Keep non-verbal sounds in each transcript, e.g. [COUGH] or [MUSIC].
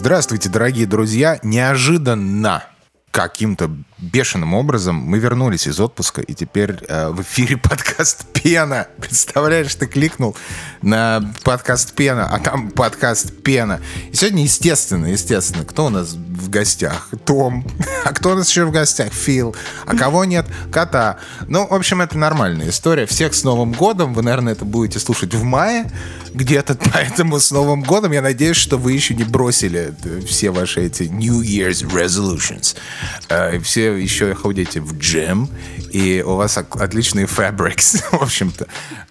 Здравствуйте, дорогие друзья! Неожиданно каким-то бешеным образом мы вернулись из отпуска, и теперь э, в эфире [LAUGHS] подкаст «Пена». Представляешь, ты кликнул на подкаст «Пена», а там подкаст «Пена». И сегодня, естественно, естественно, кто у нас в гостях? Том. [LAUGHS] А кто у нас еще в гостях? Фил. А кого нет? Кота. Ну, в общем, это нормальная история. Всех с Новым годом. Вы, наверное, это будете слушать в мае где-то. [LAUGHS] Поэтому с Новым годом я надеюсь, что вы еще не бросили все ваши эти New Year's resolutions. Э, все еще ходите в джем, и у вас отличные fabrics, [LAUGHS] в общем-то.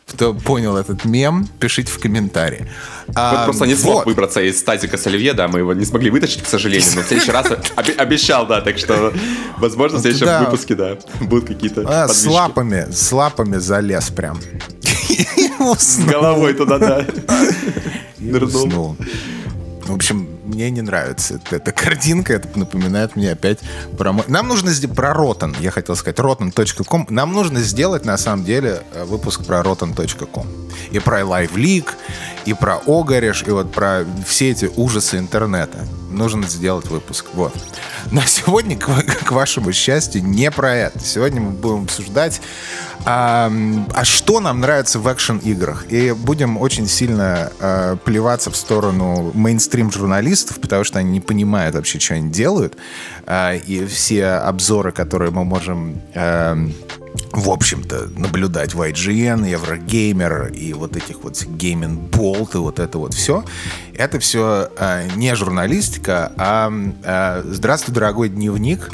Кто понял этот мем, пишите в комментарии. А, просто не смог вот. выбраться из стазика с Оливье, да, мы его не смогли вытащить, к сожалению, но в следующий раз [LAUGHS] обещал, да, так что, возможно, в следующем выпуске, да, будут какие-то а, С лапами, с лапами залез прям. С головой туда, да. Нырнул. В общем, мне не нравится эта, эта картинка, это напоминает мне опять про... Нам нужно сделать про Rotten, я хотел сказать, rotten.com. Нам нужно сделать, на самом деле, э, выпуск про rotten.com. И про Live League, и про Огареш, и вот про все эти ужасы интернета. Нужно сделать выпуск. Вот. Но сегодня, к, к вашему счастью, не про это. Сегодня мы будем обсуждать, а, а что нам нравится в экшен-играх. И будем очень сильно а, плеваться в сторону мейнстрим-журналистов, потому что они не понимают вообще, что они делают. А, и все обзоры, которые мы можем... А, в общем-то, наблюдать в IGN, Еврогеймер и вот этих вот Gaming Bolt и вот это вот все. Это все э, не журналистика, а э, «Здравствуй, дорогой дневник»,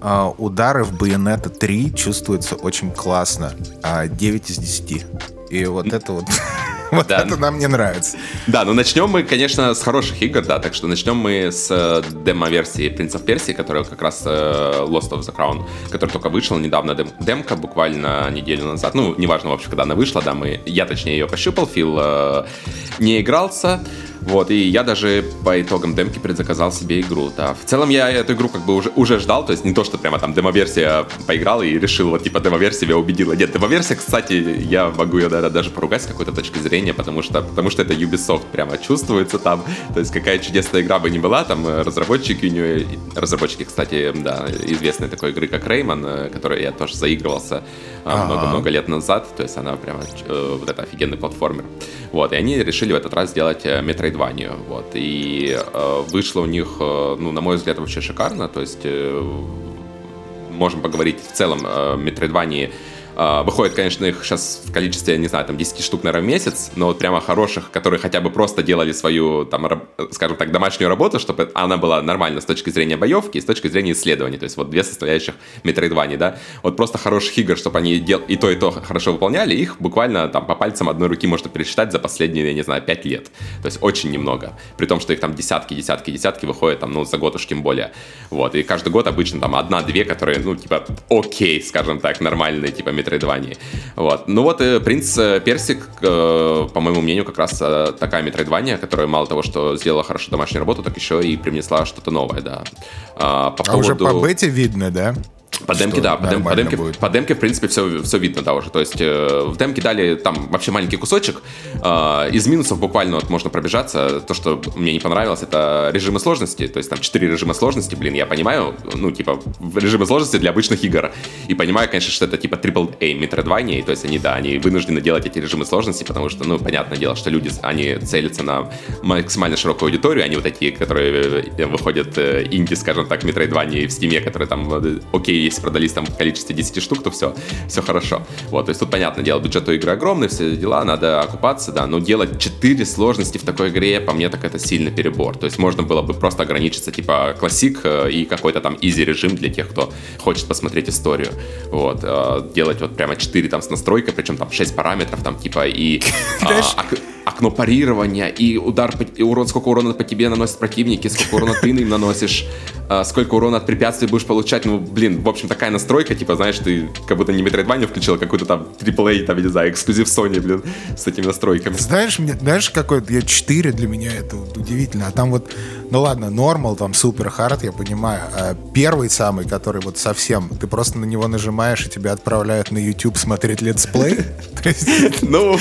э, удары в Байонета 3 чувствуются очень классно. Э, 9 из 10. И вот это вот [LAUGHS] Вот да. это нам не нравится. Да, ну начнем мы, конечно, с хороших игр, да, так что начнем мы с э, демо-версии of Persia, которая как раз э, Lost of the Crown, которая только вышла недавно, дем демка буквально неделю назад, ну, неважно вообще, когда она вышла, да, мы, я точнее ее пощупал, Фил э, не игрался, вот, и я даже по итогам демки предзаказал себе игру, да. В целом я эту игру как бы уже, уже ждал, то есть не то, что прямо там демо-версия поиграл и решил, вот, типа, демо-версия меня убедила. Нет, демо-версия, кстати, я могу ее, наверное, даже поругать с какой-то точки зрения, потому что, потому что это Ubisoft прямо чувствуется там, то есть какая чудесная игра бы ни была, там э, разработчики у нее, разработчики, кстати, да, известной такой игры, как Rayman, э, которой я тоже заигрывался много-много лет назад, то есть она прямо вот это офигенный платформер. Вот, и они решили в этот раз сделать Metroid Metroidvania. Вот. И э, вышло у них, э, ну, на мой взгляд, вообще шикарно. То есть э, можем поговорить в целом о Metroidvania а, выходит, конечно, их сейчас в количестве, не знаю, там 10 штук, наверное, в месяц, но вот прямо хороших, которые хотя бы просто делали свою, там, скажем так, домашнюю работу, чтобы она была нормальна с точки зрения боевки и с точки зрения исследований. То есть вот две составляющих Metroidvania, да. Вот просто хороших игр, чтобы они дел... и то, и то хорошо выполняли, их буквально там по пальцам одной руки можно пересчитать за последние, я не знаю, 5 лет. То есть очень немного. При том, что их там десятки, десятки, десятки выходят там, ну, за год уж тем более. Вот. И каждый год обычно там одна-две, которые, ну, типа, окей, скажем так, нормальные, типа, метроидвании. Вот. Ну вот, э, «Принц э, Персик», э, по моему мнению, как раз такая метроидвания, которая мало того, что сделала хорошо домашнюю работу, так еще и привнесла что-то новое, да. А, по а поводу... уже по бете видно, да? По демке, да, по, дем, по, демке, по демке, в принципе, все, все видно, да, уже. То есть э, в демке дали там вообще маленький кусочек. Э, из минусов буквально вот можно пробежаться. То, что мне не понравилось, это режимы сложности. То есть там 4 режима сложности, блин, я понимаю, ну, типа, режимы сложности для обычных игр. И понимаю, конечно, что это типа AAA Metroidvania, то есть они, да, они вынуждены делать эти режимы сложности, потому что, ну, понятное дело, что люди, они целятся на максимально широкую аудиторию, они вот такие, которые э, выходят э, инди, скажем так, Metroidvania в Steam, которые там, э, окей, если продались там в количестве 10 штук, то все, все хорошо. Вот, то есть тут, понятное дело, бюджет у игры огромный, все дела, надо окупаться, да, но делать 4 сложности в такой игре, по мне, так это сильно перебор. То есть можно было бы просто ограничиться, типа, классик э, и какой-то там изи режим для тех, кто хочет посмотреть историю. Вот, э, делать вот прямо 4 там с настройкой, причем там 6 параметров, там, типа, и [LAUGHS] окно парирования, и удар, и урон, сколько урона по тебе наносят противники, сколько урона ты им наносишь, э, сколько урона от препятствий будешь получать. Ну, блин, в общем, общем, такая настройка, типа, знаешь, ты как будто не Metroidvania включил, а какой-то там AAA, там, я не знаю, эксклюзив Sony, блин, с этими настройками. Знаешь, мне, знаешь, какой я 4 для меня это вот удивительно, а там вот Ну ладно, normal, там super hard, я понимаю. А первый самый, который вот совсем, ты просто на него нажимаешь, и тебя отправляют на YouTube смотреть летсплей? [LAUGHS] Ну, [LAUGHS]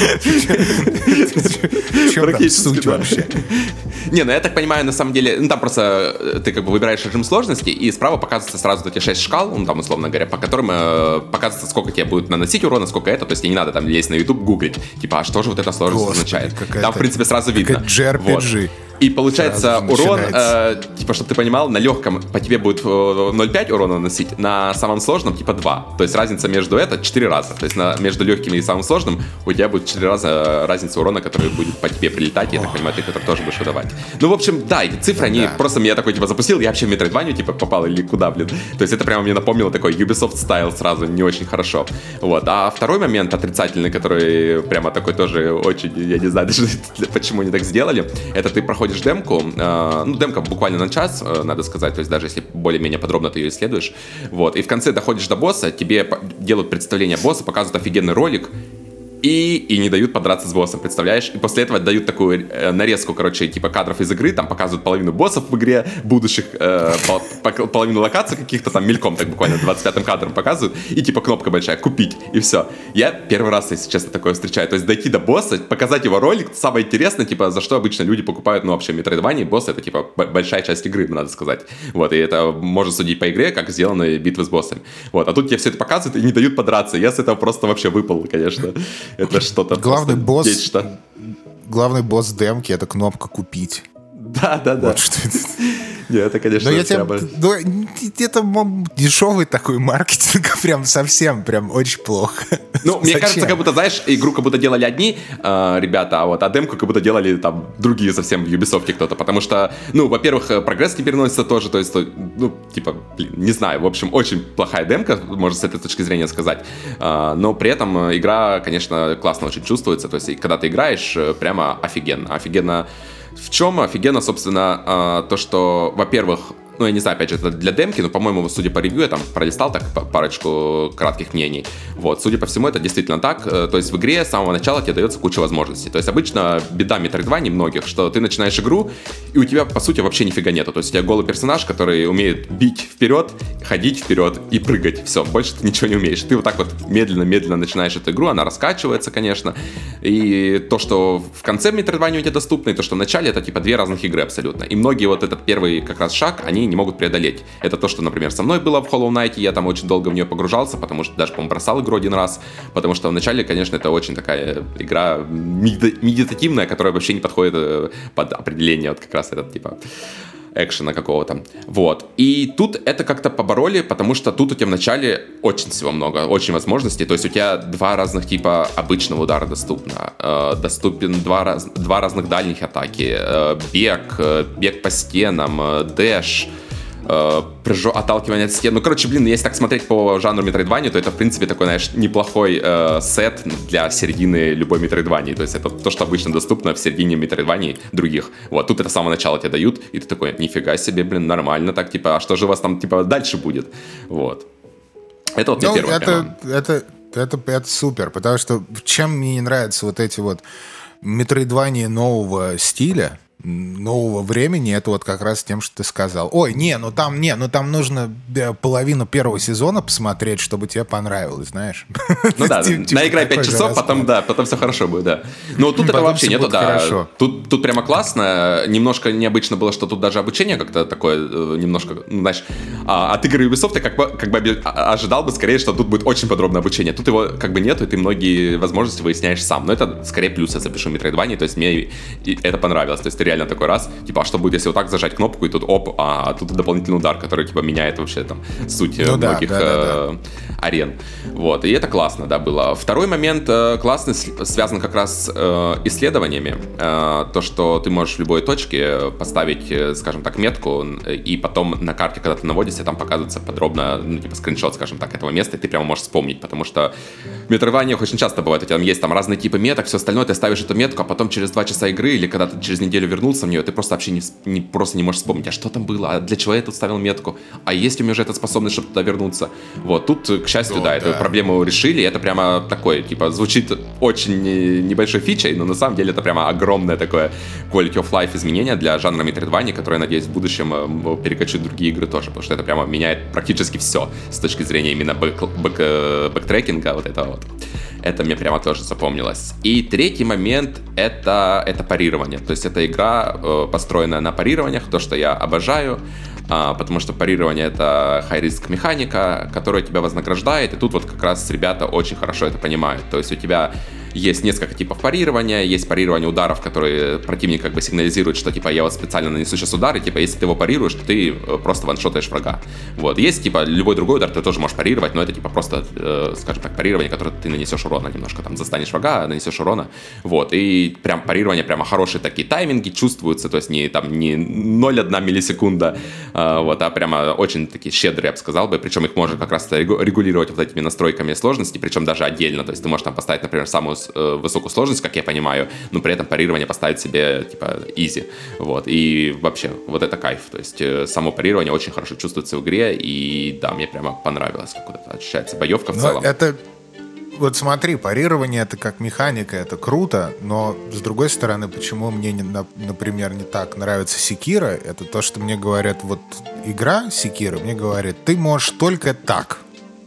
чем там суть вообще? Не, ну я так понимаю, на самом деле, ну там просто э, ты как бы выбираешь режим сложности, и справа показываются сразу эти шесть шкал, ну там условно говоря, по которым э, показывается, сколько тебе будет наносить урона, сколько это, то есть тебе не надо там лезть на YouTube, гуглить, типа, а что же вот эта сложность Господи, означает. Там, в принципе, сразу видно. JRPG. Вот. И получается урон, э, типа, чтобы ты понимал, на легком по тебе будет 0,5 э, урона наносить, на самом сложном типа 2. То есть разница между это 4 раза. То есть на, между легким и самым сложным у тебя будет 4 раза э, разница урона, который будет по тебе прилетать, и я так понимаю, ты который тоже будешь выдавать. Ну, в общем, да, эти цифры, они просто меня такой, типа, запустил, я вообще в Metroidvania, типа, попал или куда, блин. То есть это прямо мне напомнило такой Ubisoft стайл сразу, не очень хорошо. Вот. А второй момент отрицательный, который прямо такой тоже очень, я не знаю [LAUGHS] даже почему они так сделали, это ты проходишь демку, Э, ну, демка буквально на час, э, надо сказать, то есть даже если более-менее подробно ты ее исследуешь. Вот, и в конце доходишь до босса, тебе делают представление босса, показывают офигенный ролик, и, и не дают подраться с боссом, представляешь? И после этого дают такую э, нарезку, короче, типа кадров из игры, там показывают половину боссов в игре, будущих, э, пол, половину локаций каких-то там мельком, так буквально 25-м кадром показывают, и типа кнопка большая «Купить», и все. Я первый раз, если честно, такое встречаю. То есть дойти до босса, показать его ролик, самое интересное, типа, за что обычно люди покупают, ну, вообще, Metroidvania, босс — это, типа, большая часть игры, надо сказать. Вот, и это можно судить по игре, как сделаны битвы с боссами. Вот, а тут тебе все это показывают и не дают подраться. Я с этого просто вообще выпал, конечно. Это что-то Главный босс... Главный босс демки — это кнопка «Купить». Да, да, да. Вот что это. Не, это, конечно, Но я тебе, ну, это дешевый такой маркетинг, [LAUGHS] прям совсем, прям очень плохо. Ну, мне кажется, как будто, знаешь, игру как будто делали одни э, ребята, а вот, а демку как будто делали там другие совсем в Ubisoft кто-то, потому что, ну, во-первых, э, прогресс не переносится тоже, то есть, ну, типа, блин, не знаю, в общем, очень плохая демка, можно с этой точки зрения сказать, э, но при этом э, игра, конечно, классно очень чувствуется, то есть, когда ты играешь, э, прямо офигенно, офигенно в чем офигенно, собственно, а, то, что, во-первых, ну, я не знаю, опять же, это для демки, но, по-моему, судя по ревью, я там пролистал так парочку кратких мнений. Вот, судя по всему, это действительно так. Э, то есть в игре с самого начала тебе дается куча возможностей. То есть обычно беда Metroidvania многих, что ты начинаешь игру, и у тебя, по сути, вообще нифига нету. То есть у тебя голый персонаж, который умеет бить вперед, ходить вперед и прыгать. Все, больше ты ничего не умеешь. Ты вот так вот медленно-медленно начинаешь эту игру, она раскачивается, конечно. И то, что в конце Metroidvania у тебя доступно, и то, что в начале, это типа две разных игры абсолютно. И многие вот этот первый как раз шаг, они не могут преодолеть. Это то, что, например, со мной было в Hollow Knight, я там очень долго в нее погружался, потому что даже, по-моему, бросал игру один раз, потому что вначале, конечно, это очень такая игра медитативная, которая вообще не подходит э, под определение вот как раз этот, типа, экшена какого-то. Вот. И тут это как-то побороли, потому что тут у тебя вначале очень всего много, очень возможностей. То есть у тебя два разных типа обычного удара доступно. Э, доступен два, раз, два разных дальних атаки. Э, бег, э, бег по стенам, э, дэш прыжок, отталкивание от стен. Ну, короче, блин, если так смотреть по жанру Metroidvania, то это, в принципе, такой, знаешь, неплохой э, сет для середины любой Metroidvania. То есть это то, что обычно доступно в середине Metroidvania других. Вот, тут это с самого начала тебе дают, и ты такой, нифига себе, блин, нормально так, типа, а что же у вас там, типа, дальше будет? Вот. Это вот ну, мне первое. Это, это, это, это супер, потому что чем мне не нравятся вот эти вот Metroidvania нового стиля, нового времени, это вот как раз тем, что ты сказал. Ой, не, ну там, не, ну там нужно половину первого сезона посмотреть, чтобы тебе понравилось, знаешь. Ну да, [LAUGHS] наиграй 5 часов, потом, да, потом все хорошо будет, да. Но тут этого вообще нету, да. Тут, тут прямо классно. Немножко необычно было, что тут даже обучение как-то такое э, немножко, ну, знаешь, а, от игры Ubisoft ты как бы, как бы а, ожидал бы скорее, что тут будет очень подробное обучение. Тут его как бы нету, и ты многие возможности выясняешь сам. Но это скорее плюс я запишу Metroidvania, то есть мне это понравилось. То есть ты реально такой раз, типа, а что будет, если вот так зажать кнопку, и тут оп, а тут дополнительный удар, который, типа, меняет вообще там суть э, ну, многих да, да, э, да, арен. Вот, и это классно, да, было. Второй момент э, классный, связан как раз с исследованиями. То, что ты можешь в любой точке поставить, скажем так, метку, и потом на карте, когда ты наводишься, там показывается подробно, ну, типа, скриншот, скажем так, этого места, и ты прямо можешь вспомнить, потому что в метроидваниях очень часто бывает, у тебя там есть там разные типы меток, все остальное, ты ставишь эту метку, а потом через два часа игры или когда ты через неделю вернулся в нее, ты просто вообще не, не, просто не можешь вспомнить, а что там было, а для чего я тут ставил метку, а есть у меня уже эта способность, чтобы туда вернуться. Вот, тут, к счастью, да, да, эту проблему решили, это прямо такое, типа, звучит очень небольшой фичей, но на самом деле это прямо огромное такое quality of life изменение для жанра Metroidvania, которое, надеюсь, в будущем э, перекочуют другие игры тоже, потому что это прямо меняет практически все с точки зрения именно бэк, бэк, э, бэктрекинга, вот этого вот. Это мне прямо тоже запомнилось. И третий момент это, это парирование. То есть это игра, э, построенная на парированиях, то, что я обожаю. А, потому что парирование это high-risk механика, которая тебя вознаграждает, и тут вот как раз ребята очень хорошо это понимают. То есть у тебя есть несколько типов парирования, есть парирование ударов, которые противник как бы сигнализирует, что типа я вот специально нанесу сейчас удар, и типа если ты его парируешь, то ты э, просто ваншотаешь врага. Вот. Есть типа любой другой удар, ты тоже можешь парировать, но это типа просто, э, скажем так, парирование, которое ты нанесешь урона немножко, там застанешь врага, нанесешь урона. Вот. И прям парирование, прямо хорошие такие тайминги чувствуются, то есть не там не 0,1 миллисекунда, э, вот, а прямо очень такие щедрые, я бы сказал бы, причем их можно как раз регулировать вот этими настройками сложности, причем даже отдельно, то есть ты можешь там поставить, например, самую высокую сложность, как я понимаю, но при этом парирование поставить себе, типа, easy. Вот. И вообще, вот это кайф. То есть э, само парирование очень хорошо чувствуется в игре, и да, мне прямо понравилось, как вот это ощущается боевка в но целом. Это вот смотри, парирование это как механика, это круто, но с другой стороны, почему мне, не, например, не так нравится Секира, это то, что мне говорят, вот игра Секира мне говорит, ты можешь только так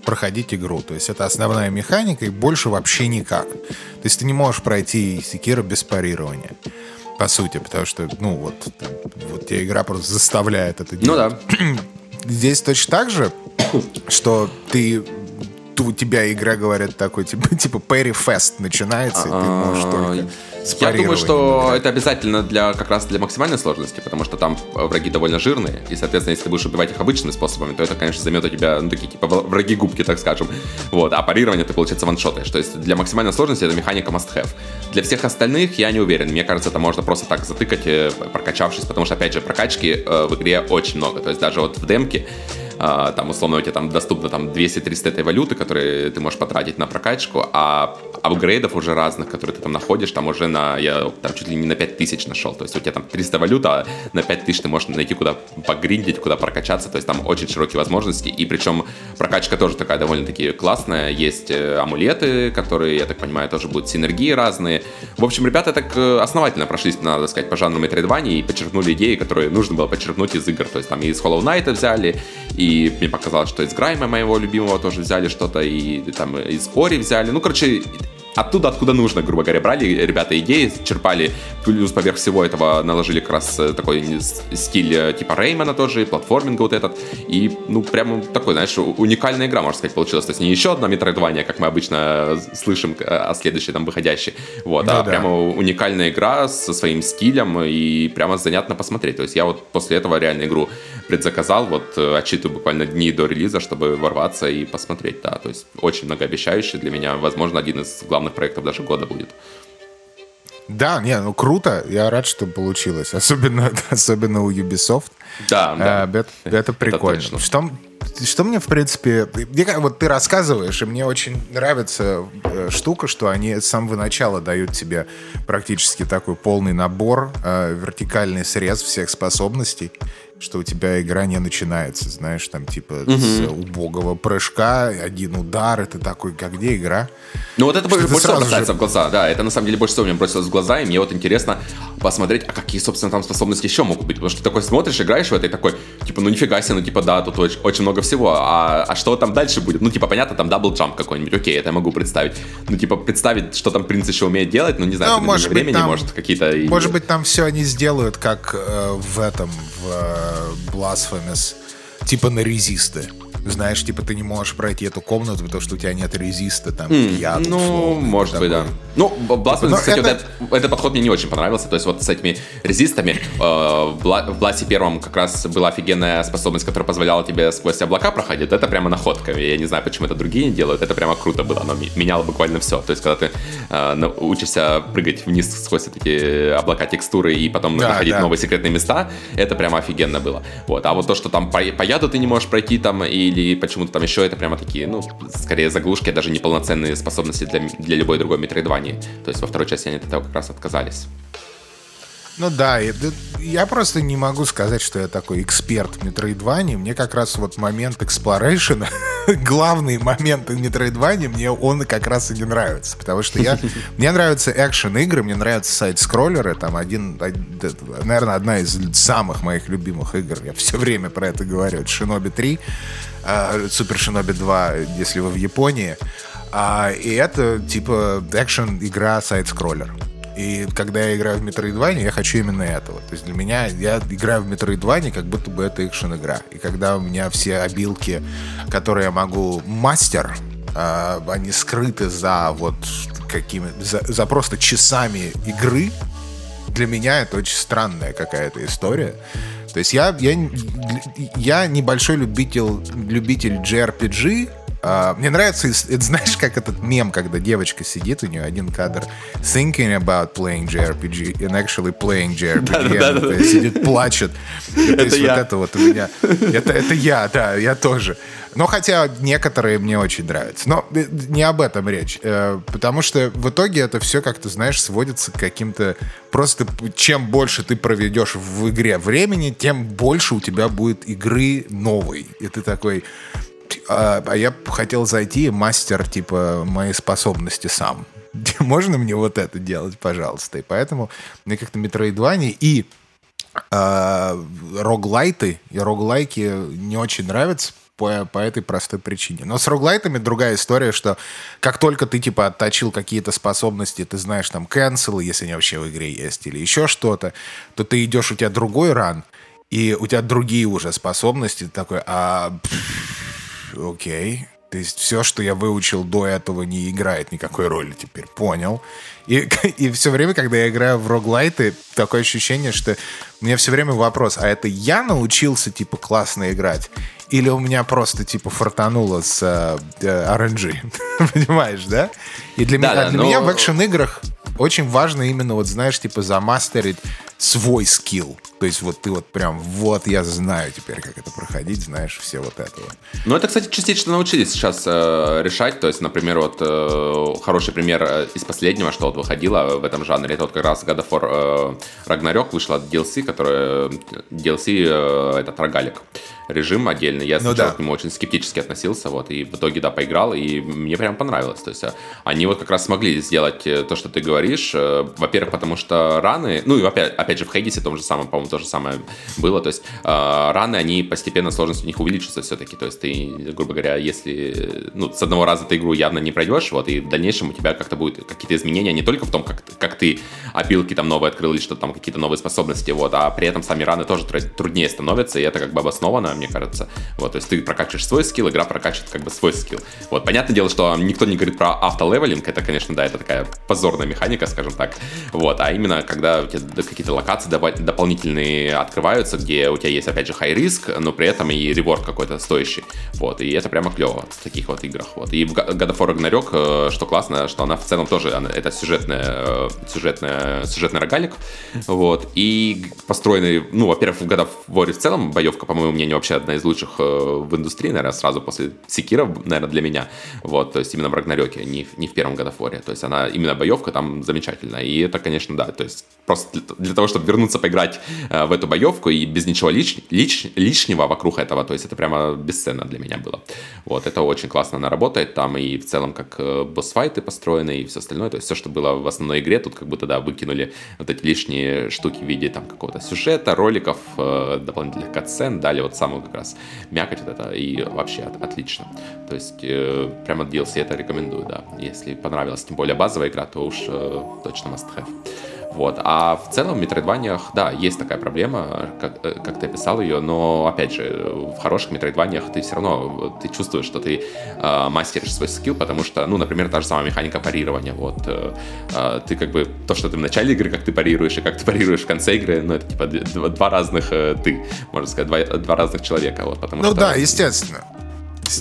проходить игру. То есть это основная механика и больше вообще никак. То есть ты не можешь пройти Секира без парирования. По сути, потому что, ну, вот, вот тебе игра просто заставляет это делать. Ну да. Здесь точно так же, что ты у тебя игра, говорят, такой, типа, [LAUGHS] типа Perry Fest начинается, и ты можешь только я думаю, что это обязательно для как раз для максимальной сложности, потому что там враги довольно жирные, и, соответственно, если ты будешь убивать их обычными способами, то это, конечно, займет у тебя, ну, такие, типа, враги губки, так скажем. Вот, а парирование ты, получается, ваншотаешь. То есть для максимальной сложности это механика must-have. Для всех остальных я не уверен. Мне кажется, это можно просто так затыкать, э, прокачавшись, потому что, опять же, прокачки э, в игре очень много. То есть даже вот в демке а, там, условно, у тебя там доступно там 200-300 этой валюты, которые ты можешь потратить на прокачку, а апгрейдов уже разных, которые ты там находишь, там уже на, я там чуть ли не на 5000 нашел, то есть у тебя там 300 валют, а на 5000 ты можешь найти куда погриндить, куда прокачаться, то есть там очень широкие возможности, и причем прокачка тоже такая довольно-таки классная, есть э, амулеты, которые, я так понимаю, тоже будут синергии разные. В общем, ребята так э, основательно прошлись, надо сказать, по жанру Metroidvania и подчеркнули идеи, которые нужно было подчеркнуть из игр, то есть там и из Hollow Knight взяли, и мне показалось, что из Грайма моего любимого тоже взяли что-то, и, и там из Ори взяли, ну, короче, оттуда, откуда нужно, грубо говоря, брали ребята идеи, черпали, плюс поверх всего этого наложили как раз э, такой стиль э, типа Реймана тоже, платформинга вот этот, и, ну, прям такой, знаешь, уникальная игра, можно сказать, получилась. То есть не еще одна метроидвания, как мы обычно слышим э, о следующей там выходящей, вот, ну, а да. прямо уникальная игра со своим стилем, и прямо занятно посмотреть. То есть я вот после этого реально игру предзаказал, вот отчитываю буквально дни до релиза, чтобы ворваться и посмотреть, да, то есть очень многообещающий для меня, возможно, один из главных проектов даже года будет. Да, не, ну круто. Я рад, что получилось. Особенно, [LAUGHS] особенно у Ubisoft. Да, да. А, это, это прикольно. Это что, что мне, в принципе... Вот ты рассказываешь, и мне очень нравится э, штука, что они с самого начала дают тебе практически такой полный набор, э, вертикальный срез всех способностей что у тебя игра не начинается, знаешь, там типа угу. с убогого прыжка, один удар, это такой, как где игра? Ну вот это что больше всего бросается же... в глаза, да, это на самом деле больше всего мне бросилось в глаза, и мне вот интересно посмотреть, а какие, собственно, там способности еще могут быть, потому что ты такой смотришь, играешь в это и такой, типа, ну нифига себе, ну типа, да, тут очень, очень много всего, а, а что там дальше будет? Ну типа, понятно, там double jump какой-нибудь, окей, это я могу представить, ну типа, представить, что там принц еще умеет делать, ну не знаю, ну, может времени, там, может, какие-то... Может быть, там все они сделают, как э, в этом, в э, Blasphemous, типа на резисты. Знаешь, типа ты не можешь пройти эту комнату, потому что у тебя нет резиста там mm, яд, Ну, условно, может быть, да. Ну, типа, кстати, это... Вот этот, этот подход мне не очень понравился. То есть вот с этими резистами э, в Бласе первом как раз была офигенная способность, которая позволяла тебе сквозь облака проходить. Это прямо находка. Я не знаю, почему это другие не делают. Это прямо круто было. Оно меняло буквально все. То есть когда ты э, учишься прыгать вниз сквозь эти облака текстуры и потом да, находить да. новые секретные места, это прямо офигенно было. Вот. А вот то, что там по, по яду ты не можешь пройти там или почему-то там еще это прямо такие, ну, скорее заглушки, а даже неполноценные способности для, для любой другой метроидвании. То есть во второй части они от этого как раз отказались. Ну да, я просто не могу сказать, что я такой эксперт в Metroidvania. Мне как раз вот момент exploration, [LAUGHS] главный момент в Metroidvania, мне он как раз и не нравится. Потому что я, [LAUGHS] мне нравятся экшен игры, мне нравятся сайт-скроллеры. Там один, наверное, одна из самых моих любимых игр. Я все время про это говорю. Это Shinobi 3, Super Shinobi 2, если вы в Японии. А, и это типа экшен игра сайт-скроллер. И когда я играю в Metroidvania, я хочу именно этого. То есть для меня, я играю в Metroidvania, как будто бы это экшен-игра. И когда у меня все обилки, которые я могу мастер, э, они скрыты за вот какими за, за просто часами игры, для меня это очень странная какая-то история. То есть я, я, я небольшой любитель, любитель JRPG, Uh, мне нравится, это знаешь, как этот мем, когда девочка сидит, у нее один кадр thinking about playing JRPG and actually playing JRPG. Да, да, да, да. Сидит, плачет. Это есть я. вот это вот у меня. Это, это я, да, я тоже. Но хотя некоторые мне очень нравятся. Но э, не об этом речь. Э, потому что в итоге это все, как ты знаешь, сводится к каким-то... Просто чем больше ты проведешь в игре времени, тем больше у тебя будет игры новой. И ты такой а, а я хотел зайти, мастер, типа, мои способности сам. [LAUGHS] Можно мне вот это делать, пожалуйста? И поэтому мне как-то Metroidvania и э, роглайты, и роглайки не очень нравятся по, по этой простой причине. Но с роглайтами другая история, что как только ты, типа, отточил какие-то способности, ты знаешь, там, канцелы, если они вообще в игре есть, или еще что-то, то ты идешь, у тебя другой ран, и у тебя другие уже способности, такой, а... Пфф, окей. То есть все, что я выучил до этого, не играет никакой роли теперь. Понял. И, [LAUGHS] и все время, когда я играю в роглайты, такое ощущение, что у меня все время вопрос, а это я научился, типа, классно играть? Или у меня просто, типа, фартануло с э, э RNG? [LAUGHS] Понимаешь, да? И для, да, меня, да, для но... меня в экшен-играх очень важно именно, вот знаешь, типа замастерить свой скилл. То есть вот ты вот прям, вот я знаю теперь, как это проходить, знаешь, все вот это вот. Ну, это, кстати, частично научились сейчас э, решать. То есть, например, вот э, хороший пример э, из последнего, что вот выходило в этом жанре, это вот как раз God of War э, Ragnarok вышла от DLC, который DLC э, этот рогалик режим отдельный. Я ну, сначала да. к нему очень скептически относился, вот, и в итоге, да, поиграл, и мне прям понравилось. То есть э, они вот как раз смогли сделать э, то, что ты говоришь. Э, во-первых, потому что раны, ну и опять, опять же в Хейдисе том же самом, по-моему, то же самое было. То есть раны, они постепенно, сложность у них увеличится все-таки. То есть ты, грубо говоря, если, ну, с одного раза ты игру явно не пройдешь, вот, и в дальнейшем у тебя как-то будут какие-то изменения не только в том, как, как ты опилки там новые открыл или что-то там, какие-то новые способности, вот, а при этом сами раны тоже труднее становятся, и это как бы обосновано мне кажется. Вот, то есть ты прокачиваешь свой скилл, игра прокачивает как бы свой скилл. Вот, понятное дело, что никто не говорит про автолевелинг, это, конечно, да, это такая позорная механика, скажем так. Вот, а именно, когда у тебя какие-то локации дополнительные открываются, где у тебя есть, опять же, high риск, но при этом и реворд какой-то стоящий. Вот, и это прямо клево в таких вот играх. Вот. И в God of War Ragnarok, э, что классно, что она в целом тоже, это сюжетная, э, сюжетная, сюжетный рогалик. Вот, и построенный, ну, во-первых, в God of War в целом боевка, по моему мнению, вообще одна из лучших э, в индустрии, наверное, сразу после Секира, наверное, для меня. Вот, то есть именно в Рагнарёке, не, не в первом War. То есть она, именно боевка там замечательная. И это, конечно, да, то есть просто для, для того, чтобы вернуться поиграть э, в эту боевку и без ничего лиш, лиш, лишнего вокруг этого, то есть это прямо бесценно для меня было. Вот, это очень классно она работает там, и в целом как э, босс-файты построены и все остальное, то есть все, что было в основной игре, тут как будто, да, выкинули вот эти лишние штуки в виде там какого-то сюжета, роликов, э, дополнительных катсцен, дали вот самую как раз мякоть вот это, и вообще от, отлично. То есть э, прямо DLC это рекомендую, да. Если понравилась, тем более базовая игра, то уж э, точно must have. Вот. А в целом в метроидваниях, да, есть такая проблема, как, э, как ты описал ее, но, опять же, в хороших метроидваниях ты все равно, ты чувствуешь, что ты э, мастеришь свой скилл, потому что, ну, например, та же самая механика парирования, вот, э, э, ты как бы, то, что ты в начале игры, как ты парируешь, и как ты парируешь в конце игры, ну, это типа два, два разных э, ты, можно сказать, два, два разных человека, вот, потому ну, что... Ну да, естественно.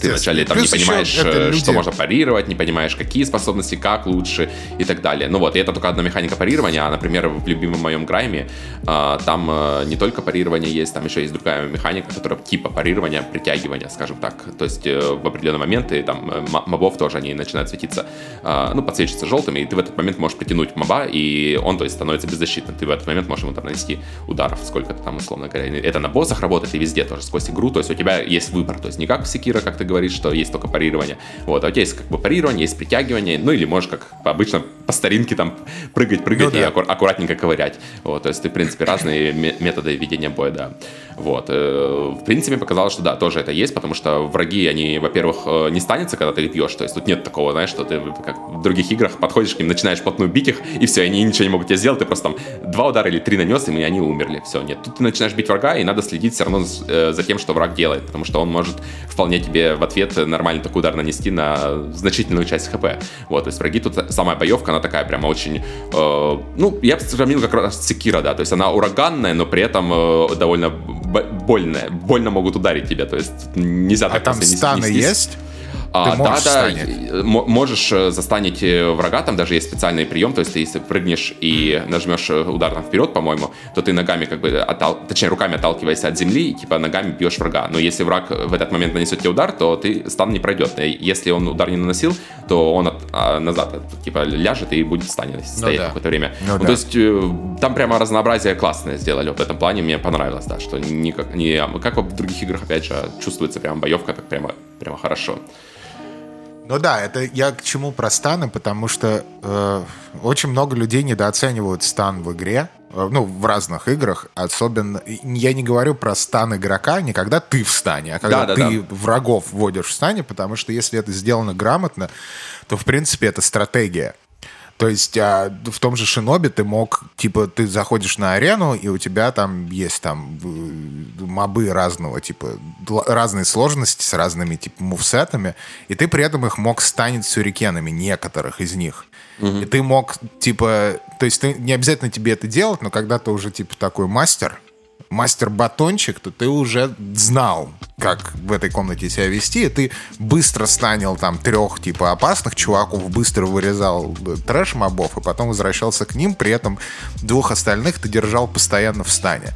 Ты вначале там Плюс не понимаешь, э, люди... что можно парировать, не понимаешь, какие способности, как лучше и так далее. Ну вот, и это только одна механика парирования, а, например, в любимом моем грайме а, там а, не только парирование есть, там еще есть другая механика, которая типа парирования, притягивания, скажем так. То есть э, в определенные моменты там мобов тоже они начинают светиться, а, ну, подсвечиваться желтыми, и ты в этот момент можешь притянуть моба, и он, то есть, становится беззащитным. Ты в этот момент можешь ему там нанести ударов, сколько-то там, условно говоря. Это на боссах работает и везде тоже, сквозь игру, то есть у тебя есть выбор, то есть не как в Секира, как ты говоришь, что есть только парирование. Вот, а у тебя есть как бы парирование, есть притягивание, ну или можешь как обычно по старинке там прыгать, прыгать ну, да. и аккур- аккуратненько ковырять. Вот, то есть ты, в принципе, разные методы ведения боя, да. Вот. Э, в принципе, показалось, что да, тоже это есть, потому что враги, они, во-первых, э, не станется, когда ты их бьешь. То есть тут нет такого, знаешь, что ты как в других играх подходишь к ним, начинаешь плотную бить их, и все, они ничего не могут тебе сделать, ты просто там два удара или три нанес, и они умерли. Все, нет. Тут ты начинаешь бить врага, и надо следить все равно э, за тем, что враг делает, потому что он может вполне тебе в ответ нормально такой удар нанести на значительную часть хп. Вот, то есть враги тут самая боевка, она такая прямо очень, э, ну, я бы сравнил как раз Секира, да, то есть она ураганная, но при этом э, довольно больно, больно могут ударить тебя, то есть нельзя а так там станы есть? А, да, да, можешь э, застанить э, врага, там даже есть специальный прием, то есть ты если прыгнешь и нажмешь э, удар там вперед, по-моему, то ты ногами как бы, оттал... точнее руками отталкиваясь от земли и типа ногами бьешь врага. Но если враг в этот момент нанесет тебе удар, то ты стан не пройдет. Если он удар не наносил, то он от... а, назад типа ляжет и будет в стане ну стоять ну, да. какое-то время. Ну, ну, да. То есть там прямо разнообразие классное сделали в этом плане, мне понравилось, да, что не как, не, как в других играх, опять же, чувствуется прям боевка так прямо, прямо хорошо. Ну да, это я к чему про станы, потому что э, очень много людей недооценивают стан в игре, э, ну, в разных играх, особенно, я не говорю про стан игрока, не когда ты в стане, а когда да, да, ты да. врагов вводишь в стане, потому что если это сделано грамотно, то, в принципе, это стратегия. То есть а, в том же Шиноби ты мог, типа, ты заходишь на арену, и у тебя там есть там мобы разного, типа, разные сложности с разными, типа, мувсетами, и ты при этом их мог станить сюрикенами, некоторых из них. Угу. И ты мог, типа, то есть ты, не обязательно тебе это делать, но когда ты уже, типа, такой мастер, мастер-батончик, то ты уже знал, как в этой комнате себя вести, и ты быстро станил там трех типа опасных чуваков, быстро вырезал трэш-мобов, и потом возвращался к ним, при этом двух остальных ты держал постоянно в стане.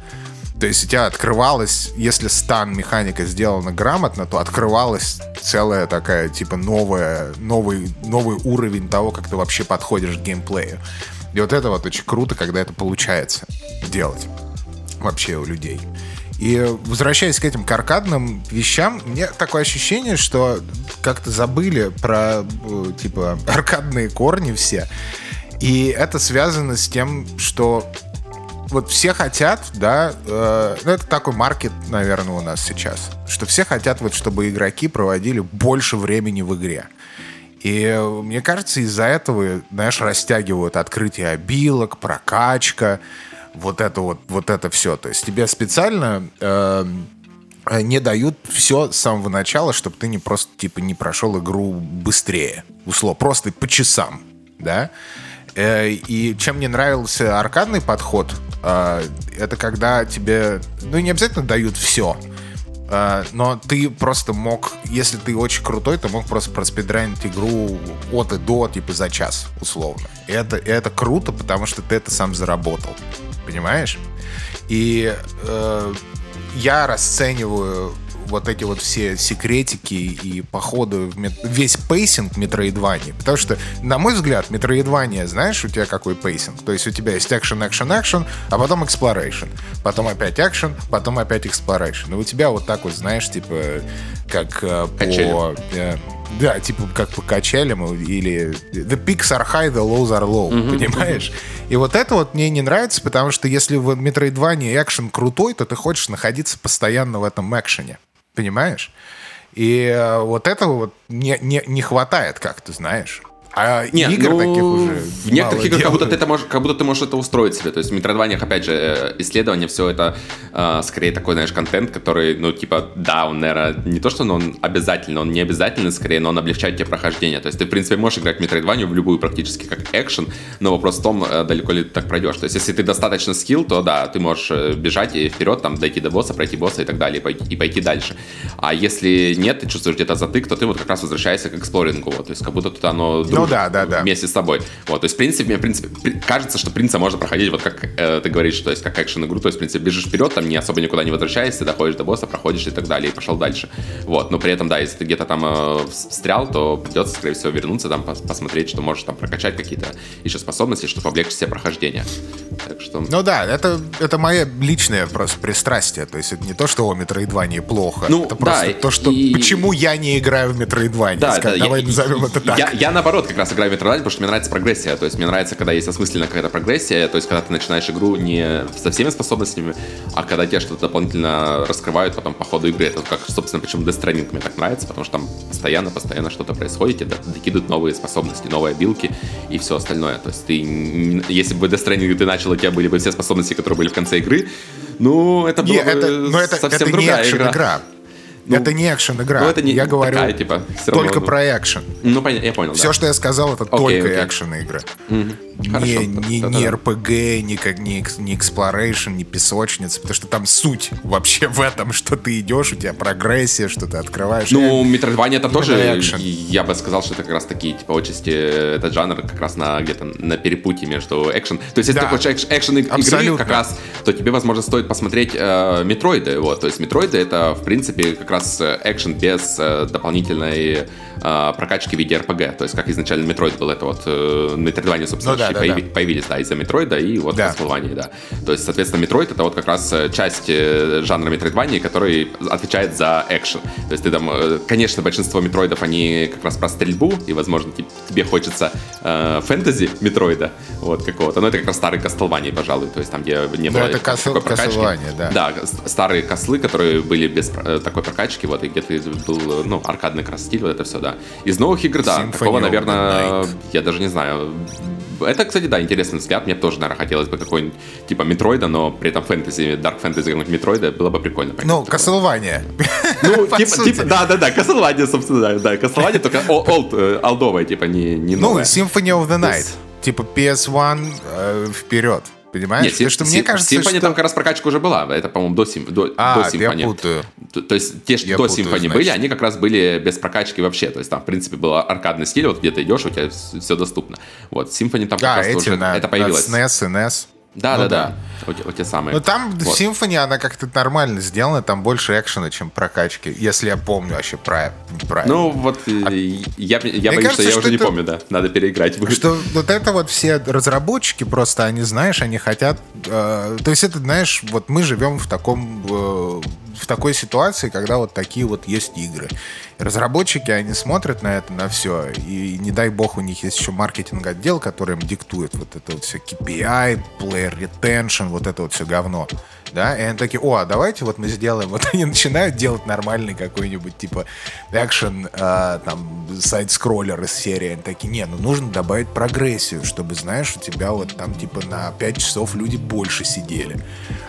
То есть у тебя открывалась, если стан механика сделана грамотно, то открывалась целая такая, типа, новая, новый, новый уровень того, как ты вообще подходишь к геймплею. И вот это вот очень круто, когда это получается делать вообще у людей. И возвращаясь к этим каркадным вещам, мне такое ощущение, что как-то забыли про, э, типа, [LAUGHS] аркадные корни все. И это связано с тем, что вот все хотят, да, э, ну это такой маркет, наверное, у нас сейчас, что все хотят вот, чтобы игроки проводили больше времени в игре. И мне кажется, из-за этого, знаешь, растягивают открытие обилок, прокачка, вот это вот, вот это все. То есть тебе специально э, не дают все с самого начала, чтобы ты не просто типа не прошел игру быстрее, условно, просто по часам, да. Э, и чем мне нравился аркадный подход, э, это когда тебе, ну не обязательно дают все, но ты просто мог, если ты очень крутой, ты мог просто проспидранить игру от и до, типа, за час, условно. И это, и это круто, потому что ты это сам заработал понимаешь? И э, я расцениваю вот эти вот все секретики и мет... весь pacing Метроидвании. Потому что, на мой взгляд, Метроидвания, знаешь, у тебя какой pacing? То есть у тебя есть экшен, экшен, экшен, а потом exploration. Потом опять экшен, потом опять exploration. И у тебя вот так вот, знаешь, типа, как э, по... Э, да, типа как по качелям или the peaks are high, the lows are low, mm-hmm. понимаешь? И вот это вот мне не нравится, потому что если в Metroidvania экшен крутой, то ты хочешь находиться постоянно в этом экшене, понимаешь? И э, вот этого вот не, не, не хватает, как ты знаешь. А Нет, игр ну, таких уже В некоторых играх как будто, ты это можешь, как будто ты можешь это устроить себе. То есть в метродваниях, опять же, э, исследование, все это э, скорее такой, знаешь, контент, который, ну, типа, да, он, наверное, не то, что он обязательно, он не обязательно, скорее, но он облегчает тебе прохождение. То есть ты, в принципе, можешь играть в метроидванию в любую практически как экшен, но вопрос в том, э, далеко ли ты так пройдешь. То есть если ты достаточно скилл, то да, ты можешь э, бежать и вперед, там, дойти до босса, пройти босса и так далее, и пойти, и пойти дальше. А если нет, ты чувствуешь где-то затык, то ты вот как раз возвращаешься к эксплорингу. Вот. То есть как будто тут оно ну, да, да, да. вместе с тобой. Вот, то есть, в принципе, мне, в принципе, кажется, что принца можно проходить вот как э, ты говоришь, то есть как экшен-игру, то есть, в принципе, бежишь вперед, там не особо никуда не возвращаешься, доходишь до босса, проходишь и так далее, и пошел дальше. Вот, но при этом, да, если ты где-то там э, встрял, то придется, скорее всего, вернуться, там, пос посмотреть, что можешь там прокачать какие-то еще способности, чтобы облегчить себе прохождение. Так что... Ну да, это, это мое личное просто пристрастие, то есть это не то, что о Metroidvania плохо, ну, это просто да, то, что и... почему я не играю в Metroidvania. Да, да, давай я, назовем это так. Я, я, наоборот, как раз играю в Metroidvania, потому что мне нравится прогрессия. То есть мне нравится, когда есть осмысленная какая-то прогрессия, то есть когда ты начинаешь игру не со всеми способностями, а когда тебе что-то дополнительно раскрывают потом по ходу игры. Это как, собственно, почему Death Stranding мне так нравится, потому что там постоянно, постоянно что-то происходит, тебе докидывают новые способности, новые билки и все остальное. То есть ты, если бы Death Stranding ты начал, у тебя были бы все способности, которые были в конце игры, ну, это было бы но это, совсем это другая игра. игра. Ну, это не экшен игра. Ну, это не я говорю такая, типа, только ну, про экшен. Ну, понятно, я понял. Все, да. что я сказал, это okay, только okay. экшен игры. Угу. Хорошо, не, не, да, не не, как, не, не Exploration, не песочница, потому что там суть [LAUGHS] вообще в этом, что ты идешь, у тебя прогрессия, что ты открываешь. Ну, Metroidvania это тоже, экшен. я бы сказал, что это как раз такие, типа, отчасти, этот жанр как раз на где-то на перепутье между экшен. То есть, если да. ты хочешь экшен игры как раз, то тебе, возможно, стоит посмотреть э, Метроиды. Вот. То есть, Метроиды это, в принципе, как раз экшен без э, дополнительной э, прокачки в виде RPG. То есть, как изначально Metroid был, это вот э, собственно, ну, да, да, появ... да. появились, да, из-за Метроида и вот да. Castlevania, да. То есть, соответственно, Метроид это вот как раз э, часть э, жанра Metroidvania, который отвечает за экшен. То есть, ты там, э, конечно, большинство Метроидов, они как раз про стрельбу, и, возможно, тебе хочется э, фэнтези Метроида, вот какого-то, но это как раз старый Castlevania, пожалуй, то есть там, где не было это такой прокачки. да. Да, старые кослы, которые были без такой прокачки, вот, и где ты был, ну, аркадный стиль, вот это все, да. Из новых игр, да, Symphony такого, наверное, я даже не знаю, это, кстати, да, интересный взгляд. Мне тоже, наверное, хотелось бы какой-нибудь типа Метроида, но при этом фэнтези, Dark фэнтези какого-нибудь Метроида было бы прикольно. Ну, Castlevania. Ну, [LAUGHS] типа, типа, да, да, да, Castlevania, собственно, да, Castlevania, только олд, олдовая, типа, не, не Ну, Symphony of the Night. Типа PS1 э, вперед. Понимаешь? Нет, Потому что мне кажется, Symphony что... там как раз прокачка уже была. Это, по-моему, до, сим... до, а, до Symphony. я путаю. То, то есть те, что я до путаю, Symphony значит. были, они как раз были без прокачки вообще. То есть там, в принципе, был аркадный стиль, вот где ты идешь, у тебя все доступно. Вот, Symphony там как а, раз уже на, это появилось. На SNES NES. Да, ну, да, да, Вот, вот те самые. Ну там вот. Symphony, она как-то нормально сделана, там больше экшена, чем прокачки, если я помню вообще про, правильно. Ну вот а... я, я боюсь, кажется, что я что уже это... не помню, да, надо переиграть. Что вот это вот все разработчики просто, они, знаешь, они хотят, э, то есть это, знаешь, вот мы живем в таком э, в такой ситуации, когда вот такие вот есть игры. Разработчики, они смотрят на это, на все, и не дай бог у них есть еще маркетинг-отдел, который им диктует вот это вот все KPI, player retention, вот это вот все говно. Да, и они такие, о, а давайте вот мы сделаем, вот они начинают делать нормальный какой-нибудь типа экшен, э, там, сайт-скроллер из серии, они такие, не, ну нужно добавить прогрессию, чтобы, знаешь, у тебя вот там типа на 5 часов люди больше сидели.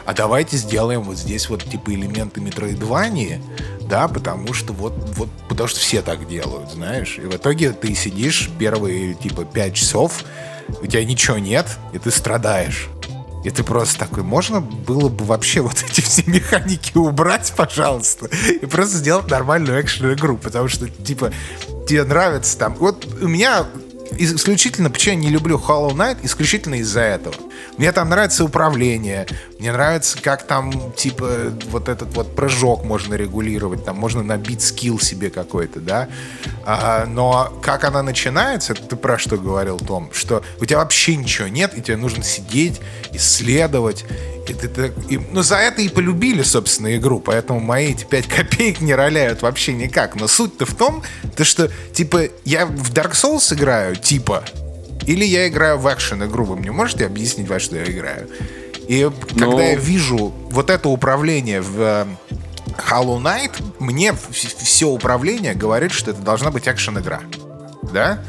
А давайте сделаем вот здесь вот типа элементы метроидвании, да, потому что вот, вот, потому что все так делают, знаешь. И в итоге ты сидишь первые, типа, пять часов, у тебя ничего нет, и ты страдаешь. И ты просто такой, можно было бы вообще вот эти все механики убрать, пожалуйста, и просто сделать нормальную экшен-игру, потому что, типа, тебе нравится там... Вот у меня исключительно, почему я не люблю Hollow Knight, исключительно из-за этого. Мне там нравится управление, мне нравится, как там, типа, вот этот вот прыжок можно регулировать, там можно набить скилл себе какой-то, да. А, но как она начинается, ты про что говорил, Том, что у тебя вообще ничего нет, и тебе нужно сидеть, исследовать, и ты, ты, и, ну, за это и полюбили, собственно, игру, поэтому мои эти 5 копеек не роляют вообще никак. Но суть-то в том, то, что, типа, я в Dark Souls играю, типа, или я играю в экшен игру. Вы мне можете объяснить, во что я играю? И Но... когда я вижу вот это управление в э, Hollow Knight, мне все управление говорит, что это должна быть экшен-игра. Да?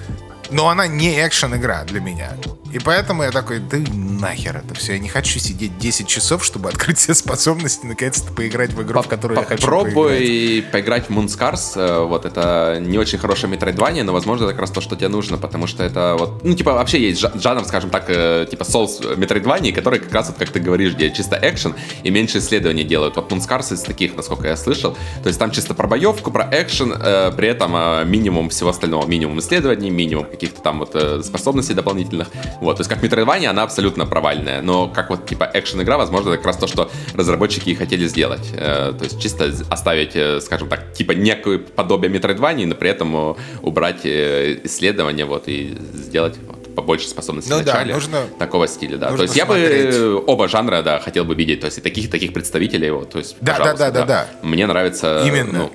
но она не экшен-игра для меня. И поэтому я такой, да нахер это все. Я не хочу сидеть 10 часов, чтобы открыть все способности, наконец-то поиграть в игру, в которую я хочу Попробуй поиграть. в Moonscars. Э, вот это не очень хорошее метроидвание, но, возможно, это как раз то, что тебе нужно, потому что это вот... Ну, типа, вообще есть жанр, скажем так, э, типа Souls метроидваний, который как раз, вот, как ты говоришь, где чисто экшен и меньше исследований делают. Вот Moonscars из таких, насколько я слышал. То есть там чисто про боевку, про экшен, э, при этом э, минимум всего остального. Минимум исследований, минимум каких-то там вот э, способностей дополнительных. Вот, то есть как Metroidvania она абсолютно провальная, но как вот типа экшен-игра, возможно, это как раз то, что разработчики и хотели сделать. Э, то есть чисто оставить, э, скажем так, типа некое подобие Metroidvania, но при этом э, убрать исследования вот и сделать вот, побольше способностей ну, в начале да, нужно, такого стиля, да. То есть смотреть. я бы оба жанра, да, хотел бы видеть, то есть и таких таких представителей, вот, то есть, да, да, да, да, да. Мне нравится, именно. Ну,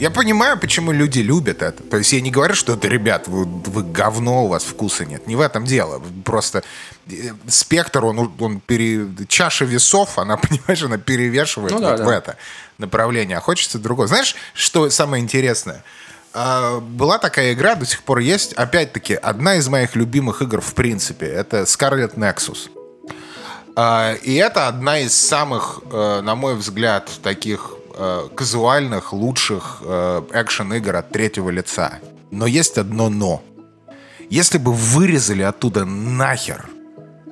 я понимаю, почему люди любят это. То есть я не говорю, что это, ребят, вы, вы говно, у вас вкуса нет. Не в этом дело. Просто э, спектр, он, он пере... чаша весов, она, [LAUGHS] понимаешь, она перевешивает ну, вот да, в это направление. А хочется другого. Знаешь, что самое интересное? А, была такая игра, до сих пор есть. Опять-таки, одна из моих любимых игр в принципе. Это Scarlet Nexus. А, и это одна из самых, э, на мой взгляд, таких э, казуальных, лучших э, экшен-игр от третьего лица. Но есть одно но. Если бы вырезали оттуда нахер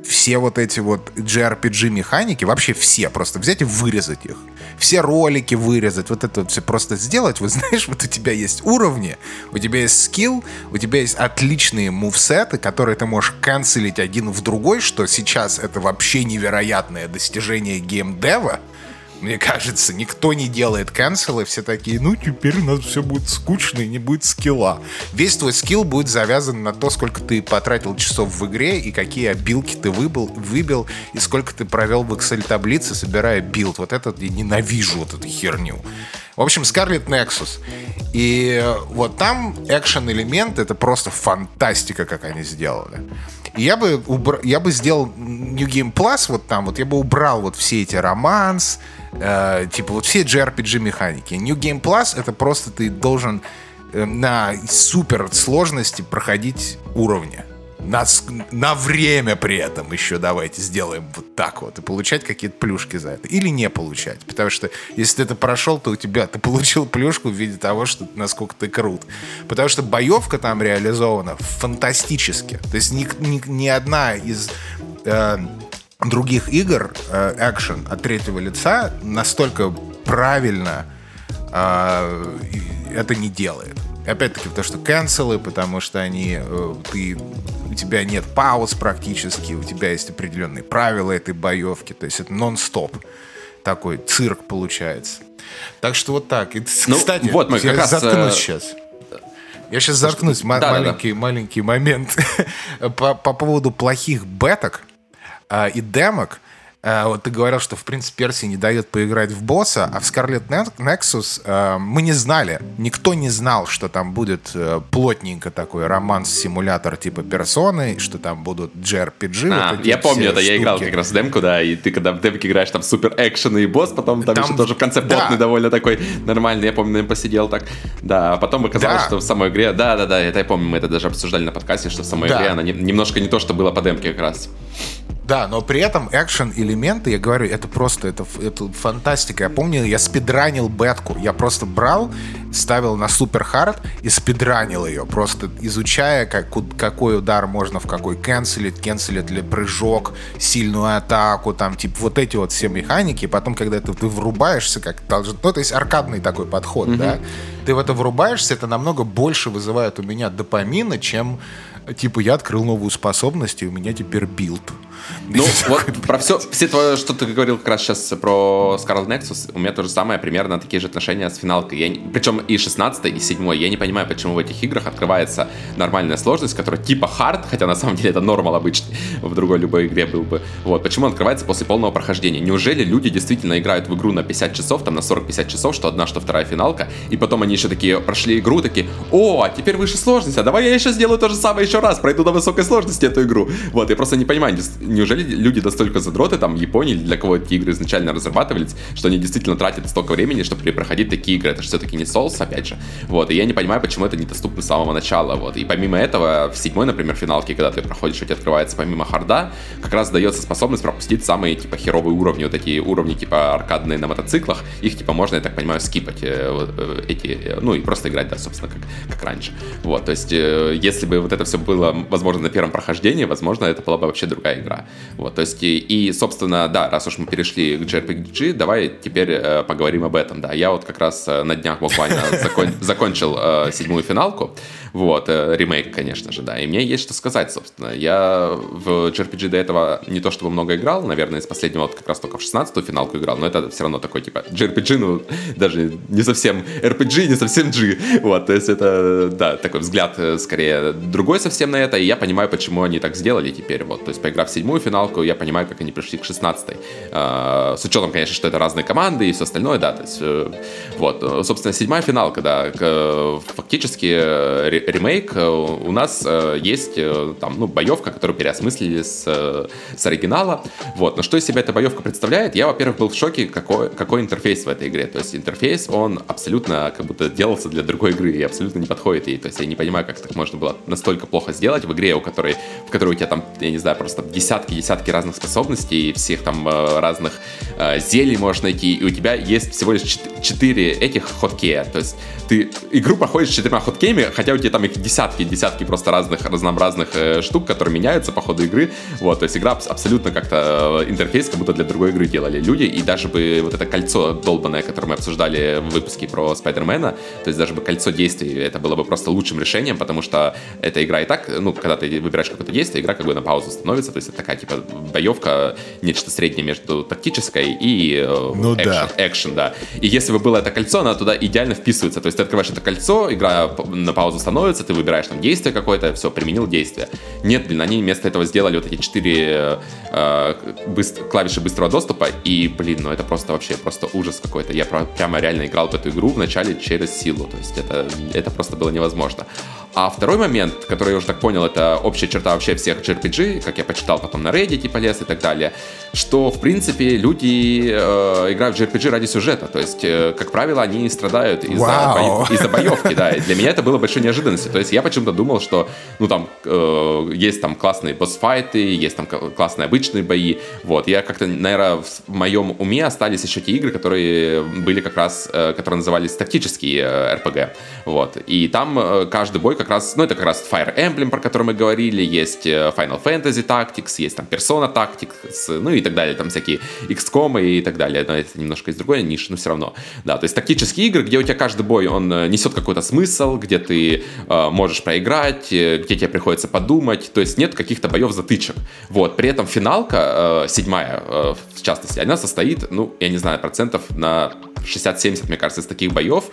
все вот эти вот JRPG механики, вообще все, просто взять и вырезать их. Все ролики вырезать, вот это вот все просто сделать. Вот знаешь, вот у тебя есть уровни, у тебя есть скилл, у тебя есть отличные мувсеты, которые ты можешь канцелить один в другой, что сейчас это вообще невероятное достижение геймдева. Мне кажется, никто не делает канцелы, все такие, ну теперь у нас все будет скучно и не будет скилла. Весь твой скилл будет завязан на то, сколько ты потратил часов в игре и какие обилки ты выбил, выбил и сколько ты провел в Excel-таблице, собирая билд. Вот это я ненавижу вот эту херню. В общем, Scarlet Nexus. И вот там экшен-элемент — это просто фантастика, как они сделали. Я бы, убр... я бы сделал New Game Plus вот там, вот я бы убрал вот все эти романс, э, типа вот все JRPG механики. New Game Plus это просто ты должен э, на супер сложности проходить уровни на, на время при этом еще давайте сделаем вот так вот и получать какие-то плюшки за это. Или не получать. Потому что если ты это прошел, то у тебя ты получил плюшку в виде того, что насколько ты крут. Потому что боевка там реализована фантастически. То есть ни, ни, ни одна из э, других игр э, экшен от третьего лица настолько правильно э, это не делает. Опять-таки, потому что канцелы, потому что они, э, ты у тебя нет пауз практически, у тебя есть определенные правила этой боевки, то есть это нон-стоп. Такой цирк получается. Так что вот так. И, ну, кстати, вот мы я как раз... заткнусь сейчас. Э, я сейчас заткнусь. М- да, маленький, да, да. маленький момент. [LAUGHS] по, по поводу плохих беток а, и демок. Э, вот ты говорил, что, в принципе, Перси не дает поиграть в босса, а в Scarlet Nexus э, мы не знали. Никто не знал, что там будет э, плотненько такой романс-симулятор типа персоны, что там будут JRPG. А, вот я помню это, штуки. я играл как раз в демку, да, и ты когда в демке играешь, там супер экшен и босс, потом там, там еще тоже в конце плотный да. довольно такой нормальный, я помню, посидел так. Да, а потом оказалось, да. что в самой игре, да-да-да, это я помню, мы это даже обсуждали на подкасте, что в самой да. игре она не, немножко не то, что было по демке как раз. Да, но при этом экшен элементы, я говорю, это просто это, это фантастика. Я помню, я спидранил бетку. Я просто брал, ставил на супер хард и спидранил ее, просто изучая, как, какой удар можно в какой канцелить, канцелить ли прыжок, сильную атаку, там, типа, вот эти вот все механики. Потом, когда ты, ты врубаешься, как должен, ну, то есть аркадный такой подход, mm-hmm. да, ты в это врубаешься, это намного больше вызывает у меня допамина, чем типа я открыл новую способность, и у меня теперь билд. Ну, вот про все, все твое, что ты говорил как раз сейчас про Scarlet Nexus, у меня то же самое, примерно такие же отношения с финалкой. Я, причем и 16 и 7 я не понимаю, почему в этих играх открывается нормальная сложность, которая типа hard, хотя на самом деле это normal обычный, [LAUGHS] в другой любой игре был бы. Вот, почему он открывается после полного прохождения? Неужели люди действительно играют в игру на 50 часов, там на 40-50 часов, что одна, что вторая финалка, и потом они еще такие прошли игру, такие, о, а теперь выше сложность, а давай я еще сделаю то же самое еще раз, пройду на высокой сложности эту игру. Вот, я просто не понимаю, неужели люди настолько задроты, там, Японии, для кого эти игры изначально разрабатывались, что они действительно тратят столько времени, чтобы проходить такие игры. Это же все-таки не Souls, опять же. Вот, и я не понимаю, почему это недоступно с самого начала. Вот. И помимо этого, в седьмой, например, финалке, когда ты проходишь, у тебя открывается помимо харда, как раз дается способность пропустить самые, типа, херовые уровни, вот эти уровни, типа, аркадные на мотоциклах. Их, типа, можно, я так понимаю, скипать э, вот, э, эти, э, ну, и просто играть, да, собственно, как, как раньше. Вот, то есть, если бы вот это все было, возможно, на первом прохождении, возможно, это была бы вообще другая игра. Вот, то есть, и, и собственно, да, раз уж мы перешли к JRPG, давай теперь э, поговорим об этом, да. Я вот как раз на днях буквально закон, [LAUGHS] закончил э, седьмую финалку, вот, э, ремейк, конечно же, да. И мне есть что сказать, собственно. Я в JRPG до этого не то чтобы много играл, наверное, из последнего вот как раз только в 16-ю финалку играл, но это все равно такой, типа, JRPG, ну, даже не совсем RPG, не совсем G. Вот, то есть это, да, такой взгляд э, скорее другой совсем на это, и я понимаю, почему они так сделали теперь, вот. То есть, поиграв в седьмую финалку, я понимаю, как они пришли к 16-й. А, с учетом, конечно, что это разные команды и все остальное, да, то есть, э, вот. Собственно, седьмая финалка, да, фактически ремейк, э, у нас э, есть э, там, ну, боевка, которую переосмыслили с, с оригинала. Вот. Но что из себя эта боевка представляет? Я, во-первых, был в шоке, какой, какой интерфейс в этой игре. То есть интерфейс, он абсолютно как будто делался для другой игры и абсолютно не подходит ей. То есть я не понимаю, как так можно было настолько плохо сделать в игре, у которой, в которой у тебя там, я не знаю, просто десятки-десятки разных способностей, всех там разных зелий можешь найти, и у тебя есть всего лишь четыре этих хоткея. То есть ты игру проходишь четырьмя хоткеями, хотя у тебя там их десятки, десятки просто разных, разнообразных э, штук, которые меняются по ходу игры. Вот, то есть игра абсолютно как-то э, интерфейс как будто для другой игры делали люди, и даже бы вот это кольцо долбанное, которое мы обсуждали в выпуске про Спайдермена, то есть даже бы кольцо действий, это было бы просто лучшим решением, потому что эта игра и так, ну, когда ты выбираешь какое-то действие, игра как бы на паузу становится, то есть это такая, типа, боевка, нечто среднее между тактической и э, ну, экшен, да. экшен, да. И если бы было это кольцо, оно туда идеально вписывается, то есть ты открываешь это кольцо, игра на паузу становится, ты выбираешь там действие какое-то, все, применил действие. Нет, блин, они вместо этого сделали вот эти четыре э, быстр, клавиши быстрого доступа, и, блин, ну это просто вообще просто ужас какой-то. Я прямо реально играл в эту игру вначале через силу, то есть это, это просто было невозможно. А второй момент, который я уже так понял, это общая черта вообще всех JRPG, как я почитал потом на Reddit, полез и так далее, что, в принципе, люди э, играют в JRPG ради сюжета. То есть, э, как правило, они страдают из-за, wow. бо... из боевки, да. И для меня это было большой неожиданностью. То есть, я почему-то думал, что, ну, там, э, есть там классные босс-файты, есть там классные обычные бои. Вот, я как-то, наверное, в моем уме остались еще те игры, которые были как раз, э, которые назывались тактические э, RPG. Вот, и там э, каждый бой как раз, ну, это как раз Fire Emblem, про который мы говорили, есть э, Final Fantasy Tactics, есть там Persona Tactics, ну и так далее, там всякие XCOM и так далее, но это немножко из другой ниши, но все равно. Да, то есть тактические игры, где у тебя каждый бой, он э, несет какой-то смысл, где ты можешь проиграть, э, где тебе приходится подумать, то есть нет каких-то боев затычек. Вот, при этом финалка, э, седьмая, э, в частности, она состоит, ну, я не знаю, процентов на 60-70, мне кажется, из таких боев.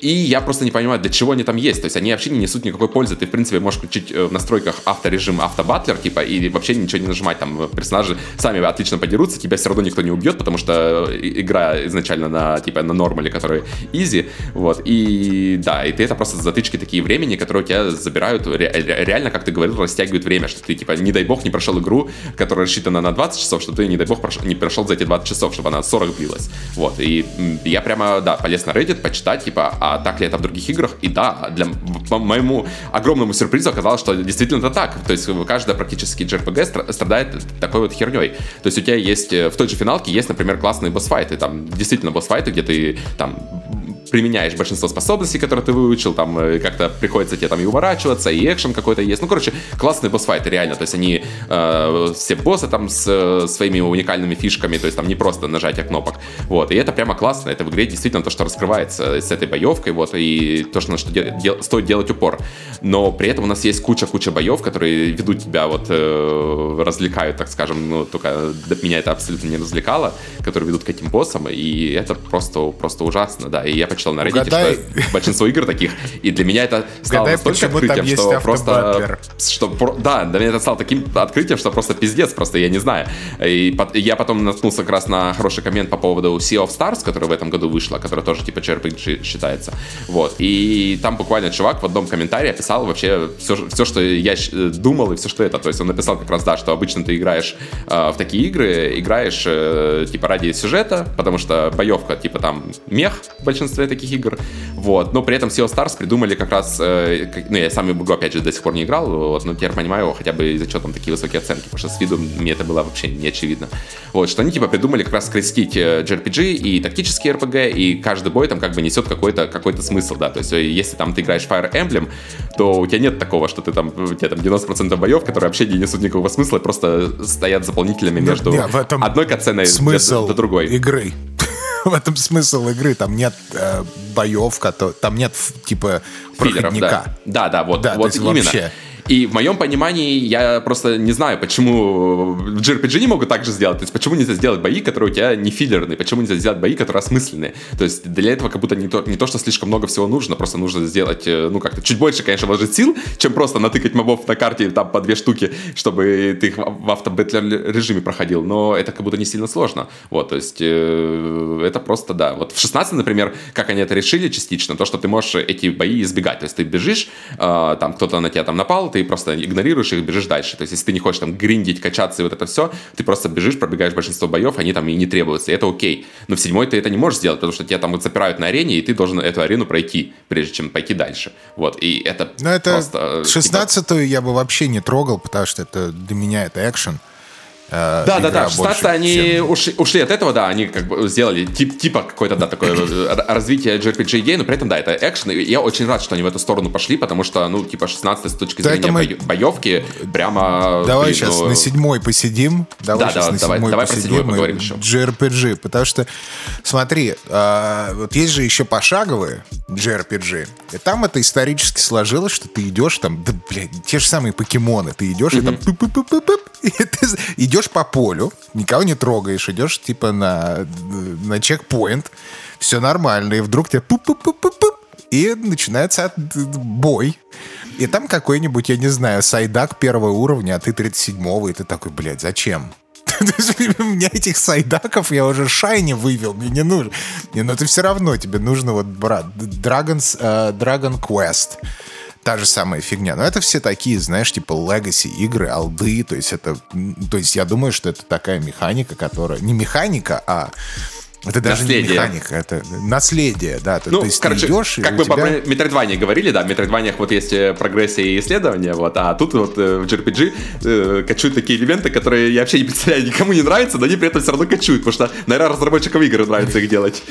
И я просто не понимаю, для чего они там есть. То есть они вообще не несут никакой пользы. Ты, в принципе, можешь включить э, в настройках авторежим автобатлер, типа, и вообще ничего не нажимать. Там персонажи сами отлично подерутся, тебя все равно никто не убьет, потому что э, игра изначально на, типа, на нормале, который easy. Вот. И да, и ты это просто затычки такие времени, которые у тебя забирают, реально, как ты говорил, растягивают время, что ты, типа, не дай бог, не прошел игру, которая рассчитана на 20 часов, что ты, не дай бог, прошел, не прошел за эти 20 часов, чтобы она 40 длилась. Вот. И я прямо, да, полез на Reddit почитать, типа, а так ли это в других играх? И да, для, по моему огромному сюрпризу оказалось, что действительно это так. То есть каждая практически JRPG страдает такой вот херней. То есть у тебя есть, э, в той же финалке есть, например, классные босс-файты. Там действительно босс-файты, где ты там применяешь большинство способностей, которые ты выучил, там э, как-то приходится тебе там и уворачиваться, и экшен какой-то есть. Ну, короче, классные босс-файты, реально. То есть они, э, все боссы там с э, своими уникальными фишками, то есть там не просто нажатие кнопок. Вот, и это прямо классно. Это в игре действительно то, что раскрывается с этой боевкой, вот, и то, что на что де- де- стоит делать упор. Но при этом у нас есть куча-куча боев, которые ведут тебя, вот, э, развлекают, так скажем, ну, только меня это абсолютно не развлекало, которые ведут к этим боссам, и это просто, просто ужасно, да. И я почитал на Reddit, Угадай... что большинство игр таких, и для меня это стало Угадай, настолько открытием, что просто... Что, да, для меня это стало таким открытием, что просто пиздец, просто я не знаю. И я потом наткнулся как раз на хороший коммент по поводу Sea of Stars, который в этом году вышла, которая тоже типа JRPG считается. Вот. И там буквально чувак в одном комментарии описал вообще все, все что я думал и все, что это. То есть он написал как раз, да, что обычно ты играешь э, в такие игры, играешь э, типа ради сюжета, потому что боевка типа там мех в большинстве таких игр. Вот. Но при этом Sea of Stars придумали как раз, э, как, ну я сам в игру опять же до сих пор не играл, вот, но теперь понимаю хотя бы из-за чего там такие высокие оценки, потому что с виду мне это было вообще не очевидно. Вот, что они типа придумали как раз скрестить JRPG э, и тактические RPG, и каждый бой там как бы несет какой-то какой смысл, да, то есть э, если там ты играешь Fire Emblem, то у тебя нет такого, что ты там, у тебя там 90% боев, которые вообще не несут никакого смысла, просто стоят заполнителями между не, в этом одной катсценой смысл до, до другой. игры. В этом смысл игры. Там нет э, боев, там нет типа проходника. Да, да, да вот, да, вот именно. Вообще. И в моем понимании я просто не знаю, почему в JRPG не могут так же сделать. То есть почему нельзя сделать бои, которые у тебя не филлерные, почему нельзя сделать бои, которые осмысленные. То есть для этого как будто не то, не то, что слишком много всего нужно, просто нужно сделать, э, ну как-то чуть больше, конечно, вложить сил, чем просто натыкать мобов на карте там по две штуки, чтобы ты их в автобэтлер режиме проходил. Но это как будто не сильно сложно. Вот, то есть э, это просто, да. Вот в 16, например, как они это решили частично, то, что ты можешь эти бои избегать. То есть ты бежишь, э, там кто-то на тебя там напал, ты просто игнорируешь их, бежишь дальше. То есть, если ты не хочешь там гриндить, качаться и вот это все, ты просто бежишь, пробегаешь большинство боев, они там и не требуются, и это окей. Но в седьмой ты это не можешь сделать, потому что тебя там вот запирают на арене, и ты должен эту арену пройти, прежде чем пойти дальше. Вот, и это Но это просто... 16 типа... я бы вообще не трогал, потому что это для меня это экшен. Э, да, да, да. В 16 они чем... ушли, ушли от этого, да, они как бы сделали тип, типа какое-то, да, такое развитие JRPG идеи, но при этом, да, это экшен. И я очень рад, что они в эту сторону пошли, потому что, ну, типа, 16 с точки да, зрения мы... боевки прямо... Давай блин, сейчас ну... на седьмой посидим. Давай да, сейчас да, на давай, седьмой давай посидим про седьмой поговорим еще. JRPG, потому что, смотри, э, вот есть же еще пошаговые JRPG, и там это исторически сложилось, что ты идешь там, да, блядь, те же самые покемоны, ты идешь mm-hmm. и там [LAUGHS] и ты идешь по полю, никого не трогаешь, идешь типа на, на чекпоинт, все нормально, и вдруг тебе пуп пуп пуп пуп и начинается бой. И там какой-нибудь, я не знаю, сайдак первого уровня, а ты 37-го, и ты такой, блядь, зачем? [LAUGHS] у меня этих сайдаков я уже шайни вывел, мне не нужно. Не, но ты все равно, тебе нужно вот, брат, Dragon's, uh, Dragon Quest та же самая фигня. Но это все такие, знаешь, типа legacy игры, алды, то есть это, то есть я думаю, что это такая механика, которая, не механика, а это даже наследие. не механика, это наследие, да. Ну, есть короче, ты идешь, как бы тебя... по Метроидване говорили, да, в Метроидваниях вот есть э, прогрессия и исследования, вот, а тут вот э, в JRPG э, качуют такие элементы, которые я вообще не представляю, никому не нравятся, но они при этом все равно качуют, потому что, наверное, разработчикам игр нравится их делать.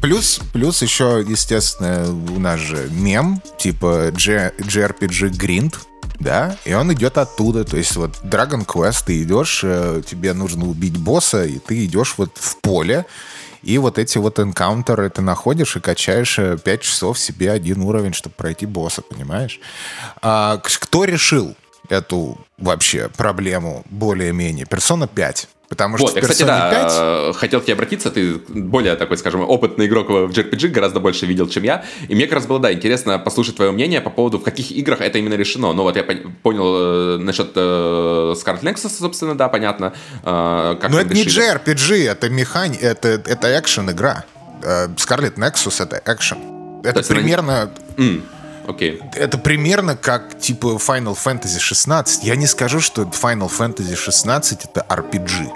Плюс, плюс еще, естественно, у нас же мем, типа JRPG Grind, да, и он идет оттуда, то есть вот Dragon Quest, ты идешь, э, тебе нужно убить босса, и ты идешь вот в поле, и вот эти вот энкаунтеры ты находишь и качаешь 5 э, часов себе один уровень, чтобы пройти босса, понимаешь? А кто решил эту вообще проблему более-менее? Персона 5. Потому что вот, я, кстати, да, 5... Э, хотел к тебе обратиться, ты более такой, скажем, опытный игрок в JRPG, гораздо больше видел, чем я, и мне как раз было, да, интересно послушать твое мнение по поводу, в каких играх это именно решено. Ну вот я понял э, насчет э, Scarlet Nexus, собственно, да, понятно. Э, как Но это решили. не JRPG, это механи... это, это экшен-игра. Э, Scarlet Nexus — это экшен. Это примерно... Mm. Окей. Это примерно как типа Final Fantasy 16. Я не скажу, что Final Fantasy 16 это RPG.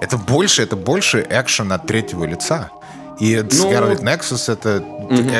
Это больше, это больше экшен от третьего лица. И ну... Scarlet Nexus это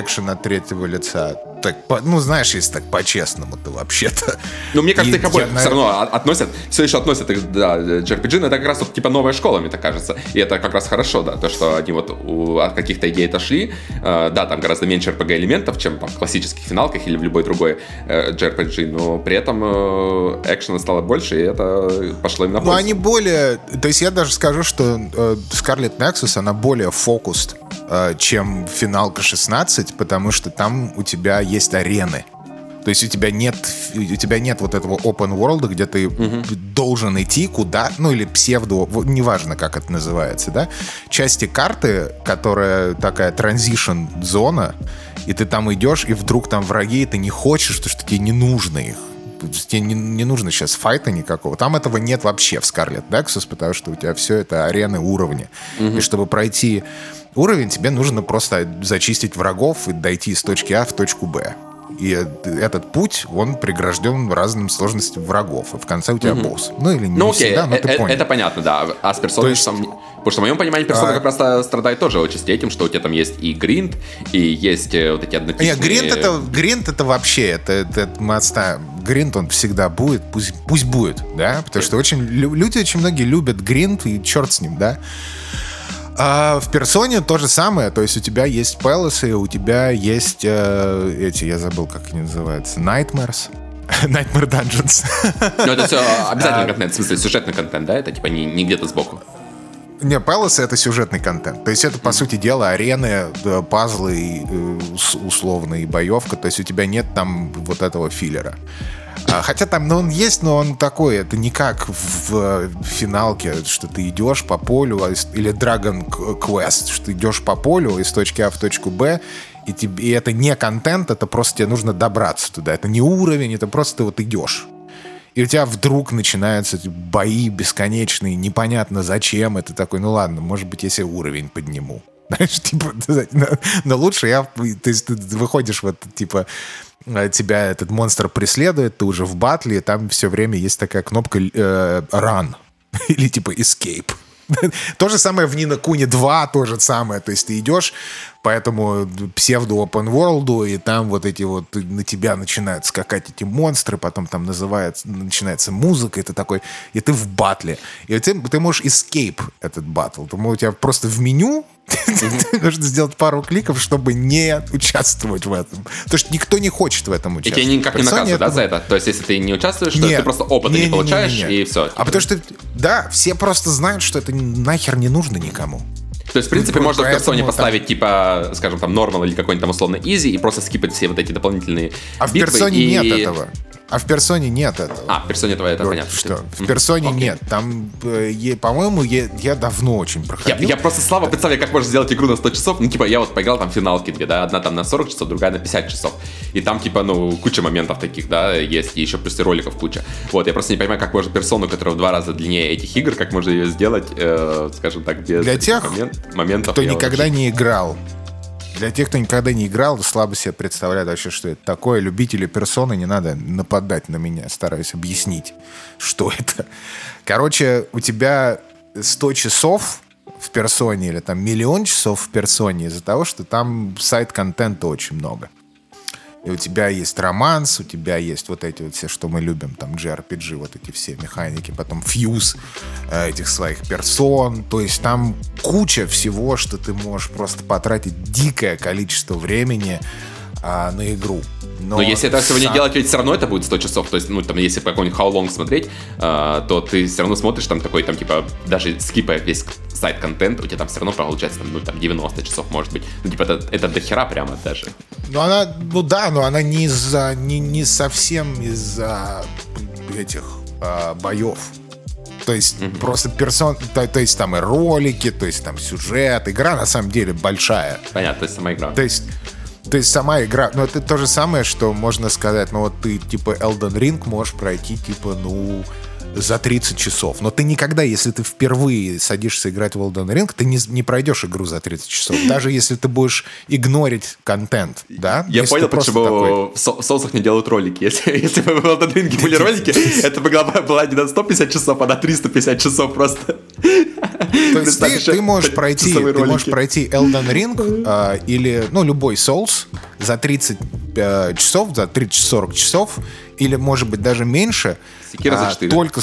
экшен от третьего лица так, ну, знаешь, если так по-честному-то вообще-то. [LAUGHS] Ну, мне кажется, и их обоих все равно относят, все еще относят их, да, JRPG, но это как раз вот типа новая школа, мне так кажется. И это как раз хорошо, да, то, что они вот у, от каких-то идей отошли. Э, да, там гораздо меньше RPG-элементов, чем там в классических финалках или в любой другой э, JRPG, но при этом э, экшена стало больше, и это пошло им на пользу. Ну, они более... То есть я даже скажу, что э, Scarlet Nexus, она более фокуст, э, чем финалка 16, потому что там у тебя есть арены. То есть у тебя нет, у тебя нет вот этого open world, где ты угу. должен идти куда, ну или псевдо, неважно, как это называется, да, части карты, которая такая transition зона, и ты там идешь, и вдруг там враги, и ты не хочешь, потому что тебе не нужно их тебе не, не нужно сейчас файта никакого. Там этого нет вообще в Scarlet Nexus, потому что у тебя все это арены уровня. Mm-hmm. И чтобы пройти уровень, тебе нужно просто зачистить врагов и дойти из точки А в точку Б. И этот путь, он прегражден разным сложностям врагов. И в конце у тебя угу. босс. Ну или не ну, окей, всегда, но ты это, понял. Это понятно, да. А с персоной... есть... Там... Потому что в моем понимании персона а... как раз страдает тоже очень этим, что у тебя там есть и гринд, и есть э, вот эти однотипные... Нет, гринд это, гринд это вообще, это, это мы отставим. Гринд он всегда будет, пусть, пусть будет, да? Потому что очень, люди очень многие любят гринд, и черт с ним, да? А в персоне то же самое. То есть у тебя есть пэлосы, у тебя есть э, эти, я забыл, как они называются, Nightmares. [LAUGHS] Nightmare Dungeons. Ну, это все [LAUGHS] обязательно контент, в смысле, сюжетный контент, да? Это типа не, не где-то сбоку. Не, Пэлосы — это сюжетный контент. То есть это, по сути дела, арены, пазлы, э, условные, боевка. То есть у тебя нет там вот этого филлера. А, хотя там, ну, он есть, но он такой, это не как в, в финалке, что ты идешь по полю, а или Dragon Quest, что ты идешь по полю из точки А в точку Б, и, тебе, и это не контент, это просто тебе нужно добраться туда. Это не уровень, это просто ты вот идешь. И у тебя вдруг начинаются бои бесконечные, непонятно зачем. Это такой, ну ладно, может быть, если уровень подниму. [LAUGHS] Знаешь, типа, но, лучше я... То есть ты выходишь вот, типа, Э, тебя этот монстр преследует, ты уже в батле, там все время есть такая кнопка э, run [LAUGHS] или типа escape. [LAUGHS] То же самое в Нина Куни 2, то же самое. То есть ты идешь по этому псевдо open world, и там вот эти вот на тебя начинают скакать эти монстры, потом там называется, начинается музыка, и ты такой, и ты в батле. И ты, ты можешь escape этот батл. У тебя просто в меню [LAUGHS] Нужно сделать пару кликов, чтобы не участвовать в этом. Потому что никто не хочет в этом участвовать. И тебя никак не наказывают, да, за это? То есть, если ты не участвуешь, то ты просто опыта не, получаешь, и все. А потому что, да, все просто знают, что это нахер не нужно никому. То есть, в принципе, можно в персоне поставить, типа, скажем, там, нормал или какой-нибудь там условно изи и просто скипать все вот эти дополнительные А в персоне нет этого. А в персоне нет этого. А, в персоне твоя, это вот, понятно. Что? В персоне okay. нет. Там, э, по-моему, я, я давно очень проходил. Я, я просто слабо представляю, как можно сделать игру на 100 часов. Ну, типа, я вот поиграл там финалки две, да, одна там на 40 часов, другая на 50 часов. И там, типа, ну, куча моментов таких, да, есть, и еще плюс и роликов куча. Вот, я просто не понимаю, как можно персону, которая в два раза длиннее этих игр, как можно ее сделать, э, скажем так, без Для тех, момент, моментов. кто никогда вообще... не играл для тех, кто никогда не играл, слабо себе представляет вообще, что это такое. Любители персоны, не надо нападать на меня. Стараюсь объяснить, что [LAUGHS] это. Короче, у тебя 100 часов в персоне или там миллион часов в персоне из-за того, что там сайт-контента очень много. И у тебя есть романс, у тебя есть вот эти вот все, что мы любим, там JRPG, вот эти все механики, потом фьюз э, этих своих персон. То есть там куча всего, что ты можешь просто потратить дикое количество времени а, на игру. Но, Но если это сегодня сам... делать, ведь все равно это будет 100 часов. То есть, ну, там, если по какому-нибудь How Long смотреть, э, то ты все равно смотришь там такой, там, типа, даже скипая весь сайт-контент, у тебя там все равно получается, там, ну, там, 90 часов, может быть. Ну, типа, это, это дохера прямо даже. Ну, она, ну, да, но она не из-за, не, не совсем из-за этих э, боев. То есть mm-hmm. просто персон, то, то есть там и ролики, то есть там сюжет, игра на самом деле большая. Понятно, то есть сама игра. То есть то есть сама игра, ну это то же самое, что можно сказать, ну вот ты типа Elden Ring можешь пройти типа, ну, за 30 часов. Но ты никогда, если ты впервые садишься играть в Elden Ring, ты не, не пройдешь игру за 30 часов. [LAUGHS] Даже если ты будешь игнорить контент, да? Я если понял, почему такой... в, со- в соусах не делают ролики. [LAUGHS] Если, если бы в Elden Ring были ролики, [LAUGHS] это бы была не на 150 часов, а на 350 часов просто. То есть ты, ты можешь пройти, ты можешь пройти Elden Ring э, или, ну, любой Souls за 30 э, часов, за 30-40 часов, или, может быть, даже меньше, Секира за 4. А, только,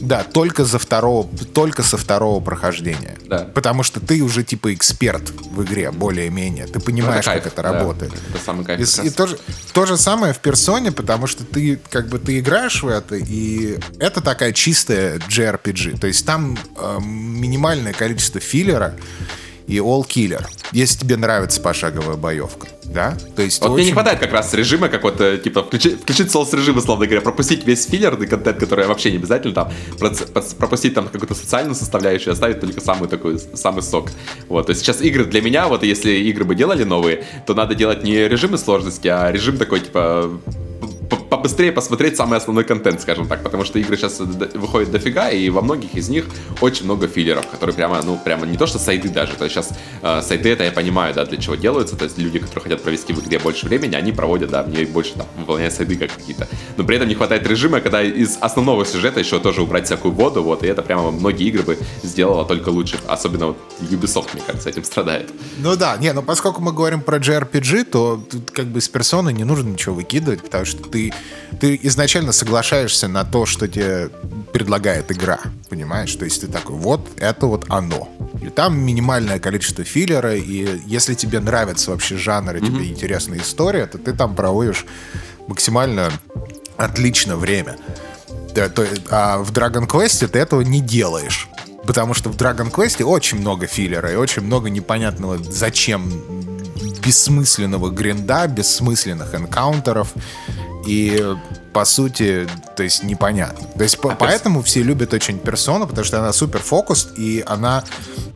да, только, за второго, только со второго прохождения. Да. Потому что ты уже типа эксперт в игре, более-менее. Ты понимаешь, это как это да. работает. Это самый кайф. И, и то, же, то же самое в персоне, потому что ты как бы ты играешь в это, и это такая чистая JRPG. То есть там э, минимальное количество филлера, и All Killer. Если тебе нравится пошаговая боевка, да? То есть вот очень... мне не хватает как раз режима какого-то, типа, включить, включить соус-режим, условно говоря, пропустить весь филлерный контент, который вообще не обязательно там, пропустить там какую-то социальную составляющую, оставить только самый такой, самый сок. Вот, то есть сейчас игры для меня, вот если игры бы делали новые, то надо делать не режимы сложности, а режим такой, типа, побыстрее посмотреть самый основной контент, скажем так, потому что игры сейчас выходят дофига, и во многих из них очень много филлеров, которые прямо, ну, прямо не то что сайды даже, то есть сейчас э, сайды это я понимаю, да, для чего делаются, то есть люди, которые хотят провести в игре больше времени, они проводят, да, в ней больше там выполняют сайды как какие-то, но при этом не хватает режима, когда из основного сюжета еще тоже убрать всякую воду, вот, и это прямо многие игры бы сделало только лучше, особенно вот Ubisoft, мне кажется, этим страдает. Ну да, не, но поскольку мы говорим про JRPG, то тут как бы с персоной не нужно ничего выкидывать, потому что ты ты изначально соглашаешься на то, что тебе предлагает игра, понимаешь? То есть ты такой, вот, это вот оно. И там минимальное количество филлера, и если тебе нравится вообще жанр, и mm-hmm. тебе интересна история, то ты там проводишь максимально отлично время. А в Dragon Quest ты этого не делаешь. Потому что в Dragon Quest очень много филлера и очень много непонятного зачем бессмысленного гринда, бессмысленных энкаунтеров и по сути, то есть непонятно. То есть а поэтому перс... все любят очень персону, потому что она супер фокус и она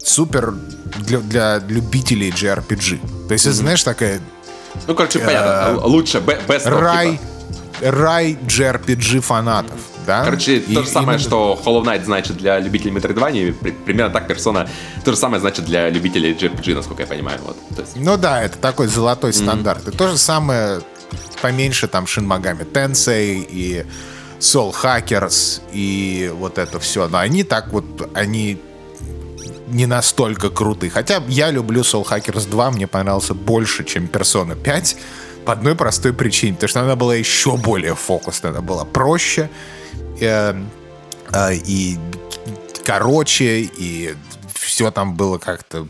супер для, для любителей JRPG. То есть, mm-hmm. знаешь, такая... Ну, короче, понятно. Лучше, best рай, типа. рай JRPG фанатов. Да? Короче, и, то же самое, именно... что Hollow Knight значит для любителей Metroidvania, примерно так персона то же самое значит для любителей JRPG, насколько я понимаю. Вот, есть... Ну да, это такой золотой mm-hmm. стандарт. И то же самое поменьше там Shin Megami Tensei и Soul Hackers и вот это все. Но они так вот, они не настолько круты. Хотя я люблю Soul Hackers 2, мне понравился больше, чем Persona 5. По одной простой причине, потому что она была еще более фокусная, она была проще э, э, и короче, и все там было как-то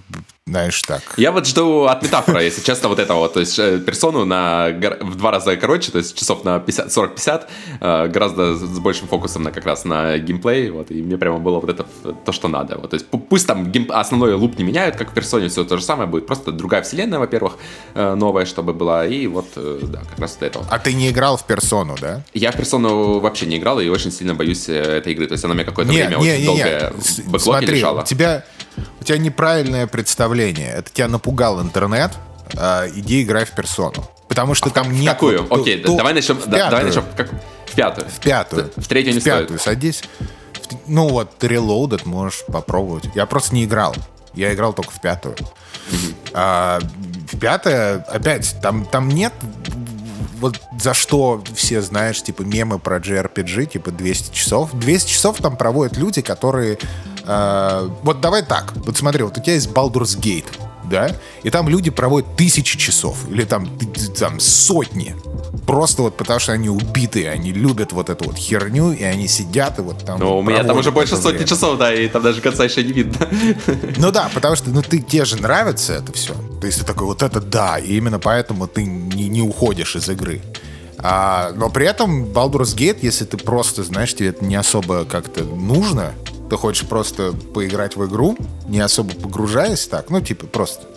знаешь, так. Я вот жду от метафора, если честно, вот этого. То есть э, персону на, в два раза короче, то есть часов на 40-50, э, гораздо с большим фокусом на как раз на геймплей. Вот, и мне прямо было вот это то, что надо. Вот, то есть пусть там гейм, основной луп не меняют, как в персоне, все то же самое будет. Просто другая вселенная, во-первых, э, новая, чтобы была. И вот, да, как раз до этого. А ты не играл в персону, да? Я в персону вообще не играл и очень сильно боюсь этой игры. То есть она мне какое-то время не, очень не, долгое в бэклоге лежала. У тебя у тебя неправильное представление. Это тебя напугал интернет. Э, иди играй в персону. Потому что а там нет... Какую? Окей, ту, давай начнем... Да, давай начнем. Как, в пятую. В пятую. В третью не в пятую стоит. садись. Ну вот, Reloaded можешь попробовать. Я просто не играл. Я играл только в пятую. Mm-hmm. А, в пятое, опять, там, там нет вот за что все, знаешь, типа мемы про JRPG, типа 200 часов. 200 часов там проводят люди, которые Э, вот давай так. Вот смотри, вот у тебя есть Baldur's Gate, да? И там люди проводят тысячи часов. Или там, там сотни. Просто вот потому что они убитые, они любят вот эту вот херню, и они сидят и вот там... Ну, у меня там уже больше сотни время. часов, да, и там даже конца еще не видно. Ну да, потому что, ну, ты, тебе же нравится это все. То есть ты такой, вот это да, и именно поэтому ты не, не уходишь из игры. А, но при этом Baldur's Gate, если ты просто, знаешь, тебе это не особо как-то нужно, ты хочешь просто поиграть в игру, не особо погружаясь так, ну, типа, просто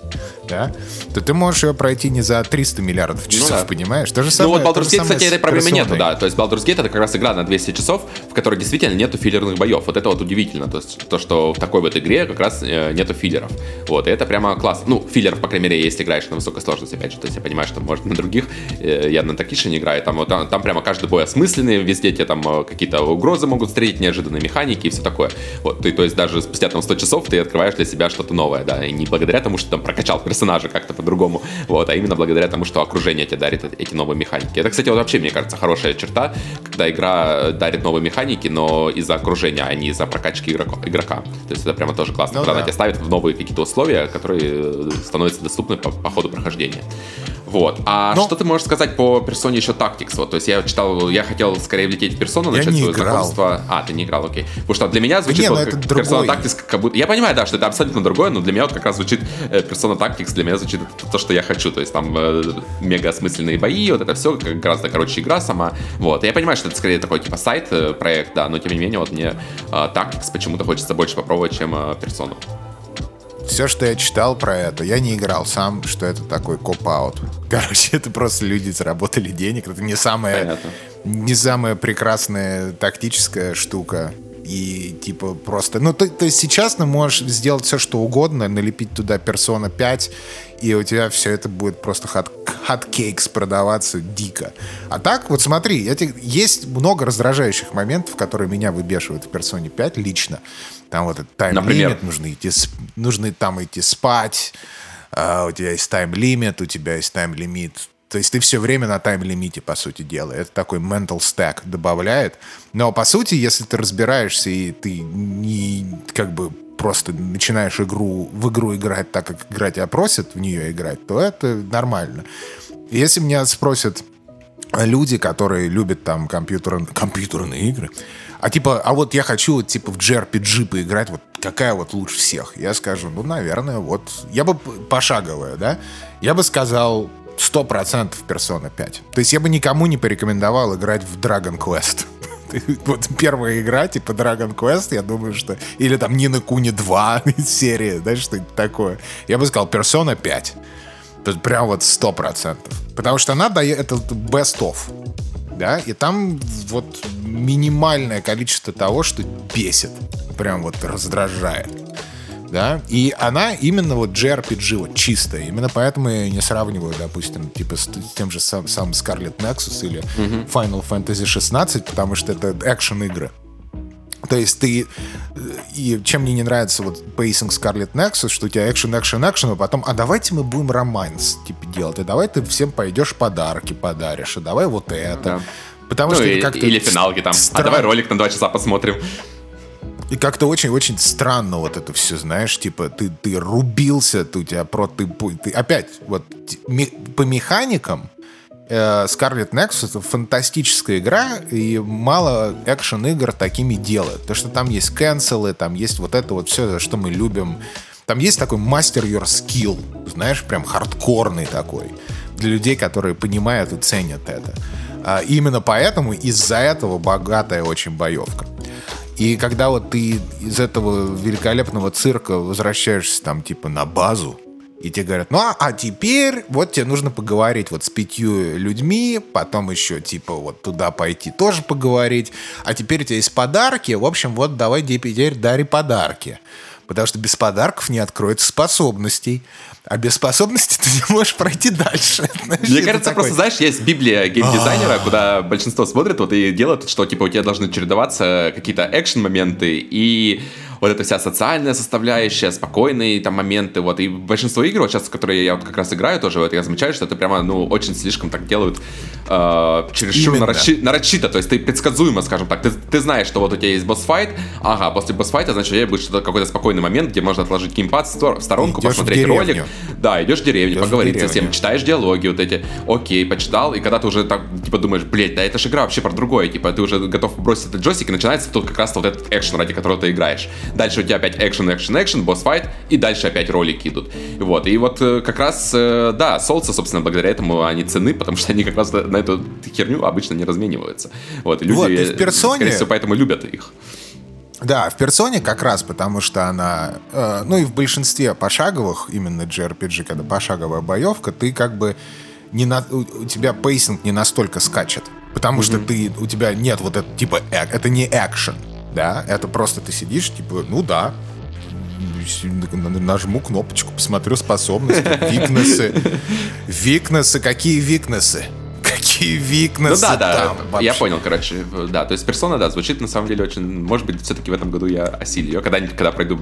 да, то ты можешь ее пройти не за 300 миллиардов часов, ну, да. понимаешь? То же самое, ну вот Baldur's Gate, кстати, этой проблемы нету, да. То есть Baldur's Gate это как раз игра на 200 часов, в которой действительно нету филлерных боев. Вот это вот удивительно. То есть то, что в такой вот игре как раз э, нету филлеров. Вот, и это прямо классно. Ну, филлеров, по крайней мере, если играешь на высокой сложности, опять же. То есть я понимаю, что, может, на других, э, я на Такише не играю, там, вот, там, там прямо каждый бой осмысленный, везде тебе там э, какие-то угрозы могут встретить, неожиданные механики и все такое. Вот, ты, то есть даже спустя там 100 часов ты открываешь для себя что-то новое, да, и не благодаря тому, что там прокачал персонажа как-то по-другому, вот, а именно благодаря тому, что окружение тебе дарит эти новые механики. Это, кстати, вот вообще, мне кажется, хорошая черта, когда игра дарит новые механики, но из-за окружения, а не из-за прокачки игрока. игрока. То есть это прямо тоже классно, ну, когда да. она тебя ставит в новые какие-то условия, которые становятся доступны по, по ходу прохождения. Вот. А но... что ты можешь сказать по персоне еще Tactics? Вот, то есть я читал, я хотел скорее влететь в персону, начать свое играл. знакомство. А, ты не играл, окей. Потому что для меня звучит не, вот, как персона Tactics как будто. Я понимаю, да, что это абсолютно другое, но для меня вот как раз звучит э, персона Tactics, для меня звучит то, что я хочу. То есть там э, мега осмысленные бои, вот это все, как гораздо короче игра сама. Вот. Я понимаю, что это скорее такой типа сайт э, проект, да, но тем не менее, вот мне э, Tactics почему-то хочется больше попробовать, чем э, персону. Все, что я читал про это, я не играл сам, что это такой коп-аут. [LAUGHS] Короче, это просто люди заработали денег. Это не самая, не самая прекрасная тактическая штука. И типа просто... Ну, то, есть сейчас ты можешь сделать все, что угодно, налепить туда персона 5, и у тебя все это будет просто хот, кейкс продаваться дико. А так, вот смотри, эти, есть много раздражающих моментов, которые меня выбешивают в персоне 5 лично. Там вот этот тайм-лимит, нужно идти, нужно там идти спать, uh, у тебя есть тайм-лимит, у тебя есть тайм-лимит то есть ты все время на тайм-лимите, по сути дела. Это такой mental stack добавляет. Но, по сути, если ты разбираешься и ты не как бы просто начинаешь игру, в игру играть так, как игра тебя просит в нее играть, то это нормально. Если меня спросят люди, которые любят там компьютер, компьютерные игры, а типа, а вот я хочу типа в JRPG поиграть, вот какая вот лучше всех? Я скажу, ну, наверное, вот, я бы пошаговая, да, я бы сказал сто процентов Persona 5. То есть я бы никому не порекомендовал играть в Dragon Quest. [LAUGHS] Вот первая игра, типа Dragon Quest, я думаю, что... Или там Нина Куни 2 [LAUGHS] из серии, знаешь, что-нибудь такое. Я бы сказал Persona 5. Тут прям вот сто процентов. Потому что она дает... Это best of. Да? И там вот минимальное количество того, что бесит. Прям вот раздражает да, и она именно вот JRPG, вот чистая, именно поэтому я не сравниваю, допустим, типа с, с тем же сам, сам Scarlet Nexus или mm-hmm. Final Fantasy 16, потому что это экшен-игры. То есть ты... Э, и чем мне не нравится вот pacing Scarlet Nexus, что у тебя экшен, экшен, экшен, а потом, а давайте мы будем романс типа делать, и давай ты всем пойдешь подарки подаришь, и давай вот это. Да. Потому ну, что и, как-то... Или финалки там. Стран... А давай ролик на два часа посмотрим. И как-то очень-очень странно вот это все, знаешь, типа ты, ты рубился, ты, у тебя про ты, ты опять вот по механикам Scarlet Nexus это фантастическая игра, и мало экшен игр такими делают. То, что там есть cancel'ы, там есть вот это вот все, за что мы любим. Там есть такой мастер your skill, знаешь, прям хардкорный такой. Для людей, которые понимают и ценят это. А именно поэтому из-за этого богатая очень боевка. И когда вот ты из этого великолепного цирка возвращаешься там типа на базу, и тебе говорят, ну а, а теперь вот тебе нужно поговорить вот с пятью людьми, потом еще типа вот туда пойти тоже поговорить, а теперь у тебя есть подарки, в общем, вот давай теперь дари подарки. Потому что без подарков не откроется способностей. А без способностей [LAUGHS] ты не можешь пройти дальше. [LAUGHS] Мне кажется, такой... просто, знаешь, есть Библия геймдизайнера, куда большинство смотрит вот и делают, что типа у тебя должны чередоваться какие-то экшен-моменты и вот эта вся социальная составляющая, спокойные там моменты, вот, и большинство игр, вот сейчас, которые я вот как раз играю тоже, вот, я замечаю, что это прямо, ну, очень слишком так делают э, чересчур нарочи, нарочито, то есть ты предсказуемо, скажем так, ты, ты знаешь, что вот у тебя есть босс-файт, ага, после босс-файта, значит, у тебя будет что-то, какой-то спокойный момент, где можно отложить геймпад в сторонку, идешь посмотреть в ролик, да, идешь в деревню, идешь поговорить в деревню. со всем, читаешь диалоги вот эти, окей, почитал, и когда ты уже так, типа, думаешь, блядь, да это же игра вообще про другое, типа, ты уже готов бросить этот джойстик, и начинается тут как раз вот этот экшен, ради которого ты играешь. Дальше у тебя опять экшен, экшен, экшен, босс-файт, и дальше опять ролики идут. Вот, и вот э, как раз, э, да, солнце, собственно, благодаря этому они цены, потому что они как раз на эту херню обычно не размениваются. Вот, и люди, вот, и в персоне... скорее всего, поэтому любят их. Да, в персоне как раз, потому что она, э, ну и в большинстве пошаговых, именно JRPG, когда пошаговая боевка, ты как бы не на, у тебя pacing не настолько скачет. Потому mm-hmm. что ты, у тебя нет вот это, типа, э, это не экшен да, это просто ты сидишь, типа, ну да, нажму кнопочку, посмотрю способности, [LAUGHS] weakness ы. Викнесы, какие викнесы? Какие викнесы ну, да, там, да, вообще. я понял, короче, да, то есть персона, да, звучит на самом деле очень, может быть, все-таки в этом году я осилю ее, когда-нибудь, когда пройду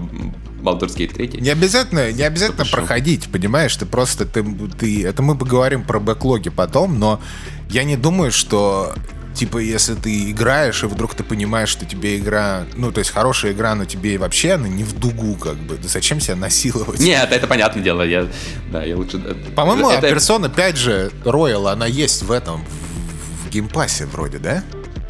Baldur's Gate 3. Не обязательно, не обязательно проходить, понимаешь, ты просто, ты, ты, это мы поговорим про бэклоги потом, но я не думаю, что типа, если ты играешь, и вдруг ты понимаешь, что тебе игра, ну, то есть хорошая игра, но тебе вообще она не в дугу, как бы, да зачем себя насиловать? Нет, это понятное дело, я, да, я лучше... По-моему, это... Persona 5 же, Royal, она есть в этом, в, в Game Pass е вроде, да?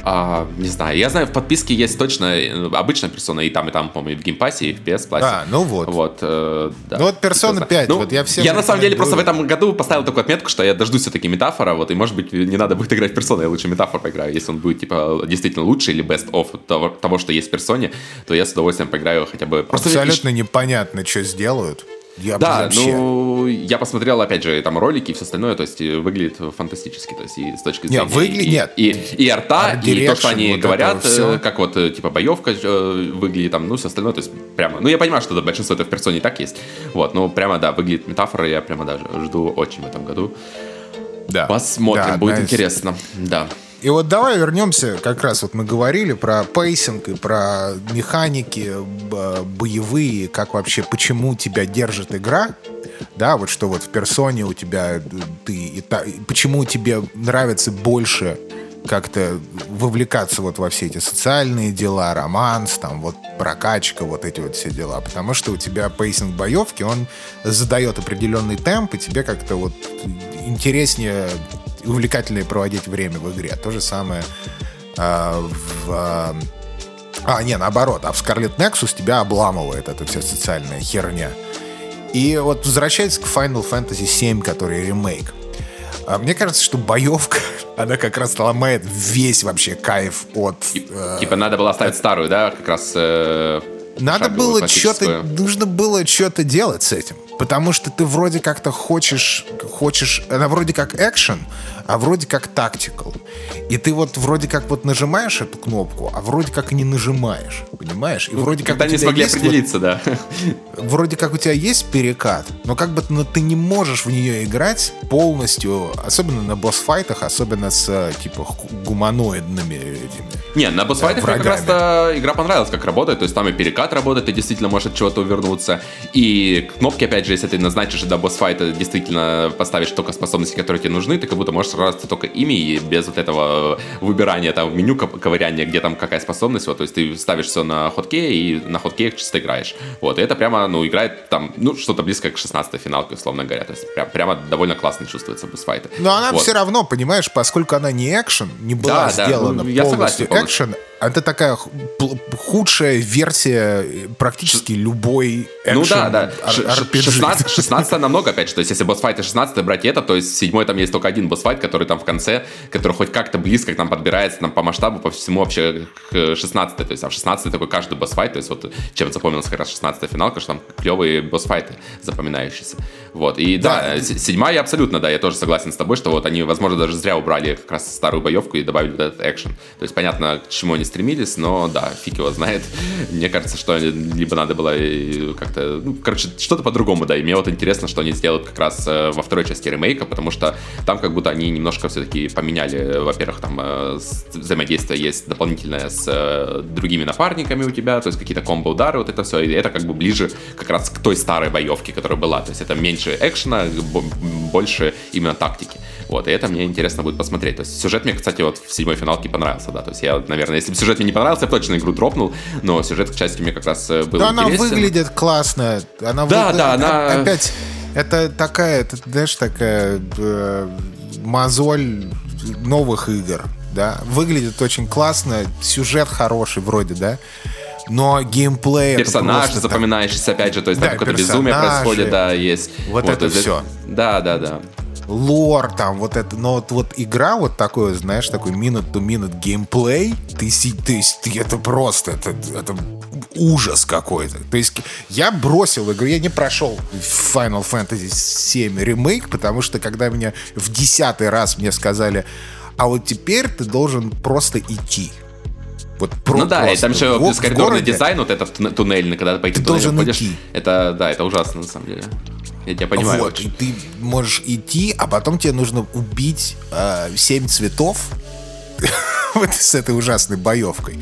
А, не знаю. Я знаю, в подписке есть точно э, обычная персона, и там, и там, по-моему, и в Game Pass е, и в PS Plus. А, ну вот. Вот, э, да. Ну вот персона 5, ну, вот я все... Я на самом деле просто в этом году поставил такую отметку, что я дождусь все-таки метафора, вот, и может быть не надо будет играть в персону, я лучше метафор поиграю. Если он будет, типа, действительно лучше или best of того, того что есть в персоне, то я с удовольствием поиграю хотя бы... Просто Абсолютно и... непонятно, что сделают. Я да, вообще... ну, я посмотрел, опять же, там ролики и все остальное, то есть э, выглядит фантастически, то есть и с точки зрения... Нет, выглядит, и, нет. И, и, и арта, Art и то, что они вот говорят, э, как вот, э, типа, боевка выглядит там, ну, все остальное, то есть прямо... Ну, я понимаю, что большинство это в персоне и так есть, вот, но прямо, да, выглядит метафора, я прямо даже жду очень в этом году. Да. Посмотрим, да, будет интересно, да. И вот давай вернемся, как раз вот мы говорили про pacing и про механики боевые, как вообще, почему тебя держит игра, да, вот что вот в персоне у тебя ты, и та, почему тебе нравится больше как-то вовлекаться вот во все эти социальные дела, романс, там вот прокачка, вот эти вот все дела. Потому что у тебя pacing боевки, он задает определенный темп, и тебе как-то вот интереснее увлекательнее проводить время в игре. То же самое э, в... Э, а, не, наоборот. А в Scarlet Nexus тебя обламывает эта вся социальная херня. И вот возвращаясь к Final Fantasy VII, который ремейк. А, мне кажется, что боевка, [LAUGHS] она как раз ломает весь вообще кайф от... Э, типа надо было оставить старую, да, как раз... Э, надо было что-то... Нужно было что-то делать с этим. Потому что ты вроде как-то хочешь, хочешь, она вроде как экшен, а вроде как тактикал. И ты вот вроде как вот нажимаешь эту кнопку, а вроде как не нажимаешь, понимаешь? И ну, вроде как не смогли определиться, вот, да. Вроде как у тебя есть перекат, но как бы но ты не можешь в нее играть полностью, особенно на босс-файтах, особенно с типа гуманоидными этими. Не, на босс-файтах мне как раз игра понравилась, как работает, то есть там и перекат работает, ты действительно можешь от чего-то увернуться, и кнопки, опять же, если ты назначишь до босс-файта, действительно поставишь только способности, которые тебе нужны, ты как будто можешь сражаться только ими, и без вот этого выбирания там в меню ковыряния, где там какая способность, вот, то есть ты ставишь все на ходке, и на ходке чисто играешь. Вот, и это прямо, ну, играет там, ну, что-то близко к 16-й финалке, условно говоря, то есть прям, прямо довольно классно чувствуется босс-файты. Но она вот. все равно, понимаешь, поскольку она не экшен, не была да, сделана да, ну, я полностью экшен, это такая худшая версия практически любой экшен Ну да, да. 16, 16 [LAUGHS] намного, опять же. То есть, если босс-файт 16 брать это, то есть седьмой там есть только один босс-файт, который там в конце, который хоть как-то близко к нам подбирается там, по масштабу, по всему вообще к 16 То есть, а в 16 такой каждый босс-файт. То есть, вот чем запомнился как раз 16 финалка, что там клевые босс-файты запоминающиеся. Вот. И да, да седьмая абсолютно, да, я тоже согласен с тобой, что вот они, возможно, даже зря убрали как раз старую боевку и добавили этот экшен. То есть, понятно, к чему они стремились, но да, фиг его знает. Мне кажется, что либо надо было как-то, ну, короче, что-то по-другому, да, и мне вот интересно, что они сделают как раз э, во второй части ремейка, потому что там как будто они немножко все-таки поменяли, во-первых, там э, взаимодействие есть дополнительное с другими напарниками у тебя, то есть какие-то комбо-удары, вот это все, и это как бы ближе как раз к той старой боевке, которая была, то есть это меньше экшена, больше именно тактики. Вот, и это мне интересно будет посмотреть. То есть сюжет мне, кстати, вот в седьмой финалке понравился, да. То есть я, наверное, если бы сюжет мне не понравился, я точно игру дропнул, но сюжет к части мне как раз э, был да, интересен. она выглядит классно. Она да, выглядит, да, она... Опять, это такая, это, знаешь, такая э, мозоль новых игр, да. Выглядит очень классно, сюжет хороший вроде, да но геймплей персонаж запоминающийся так... опять же то есть да, там какое-то безумие происходит да есть вот, вот это все да да да лор там, вот это, но вот, вот игра вот такой, знаешь, такой minute-to-minute геймплей, ты, ты, ты, это просто, это, это ужас какой-то. То есть я бросил игру, я не прошел Final Fantasy 7 ремейк, потому что когда меня в десятый раз мне сказали, а вот теперь ты должен просто идти. Вот про, ну да, и там еще в, коридорный дизайн, вот этот туннельный, когда ты по этим туннелям ходишь. Идти. Это, да, это ужасно на самом деле. Я тебя понимаю. Вот, и ты можешь идти, а потом тебе нужно убить э, 7 цветов [LAUGHS] вот с этой ужасной боевкой.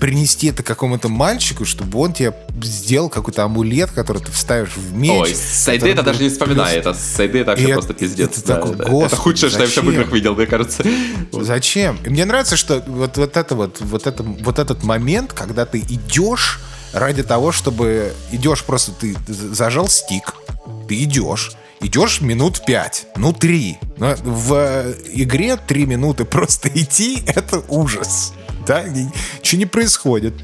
Принести это какому-то мальчику, чтобы он тебе сделал какой-то амулет, который ты вставишь в меч. Ой, сайды это даже не вспоминаю. Это сайды это вообще просто пиздец. Это, такой, да, это худшее, что я в играх видел, мне кажется. Зачем? И мне нравится, что вот, вот это вот, вот, это, вот этот момент, когда ты идешь ради того, чтобы идешь просто ты зажал стик, ты идешь, идешь минут 5, ну 3. Но в игре 3 минуты просто [LAUGHS] идти — это ужас. Да, ничего не происходит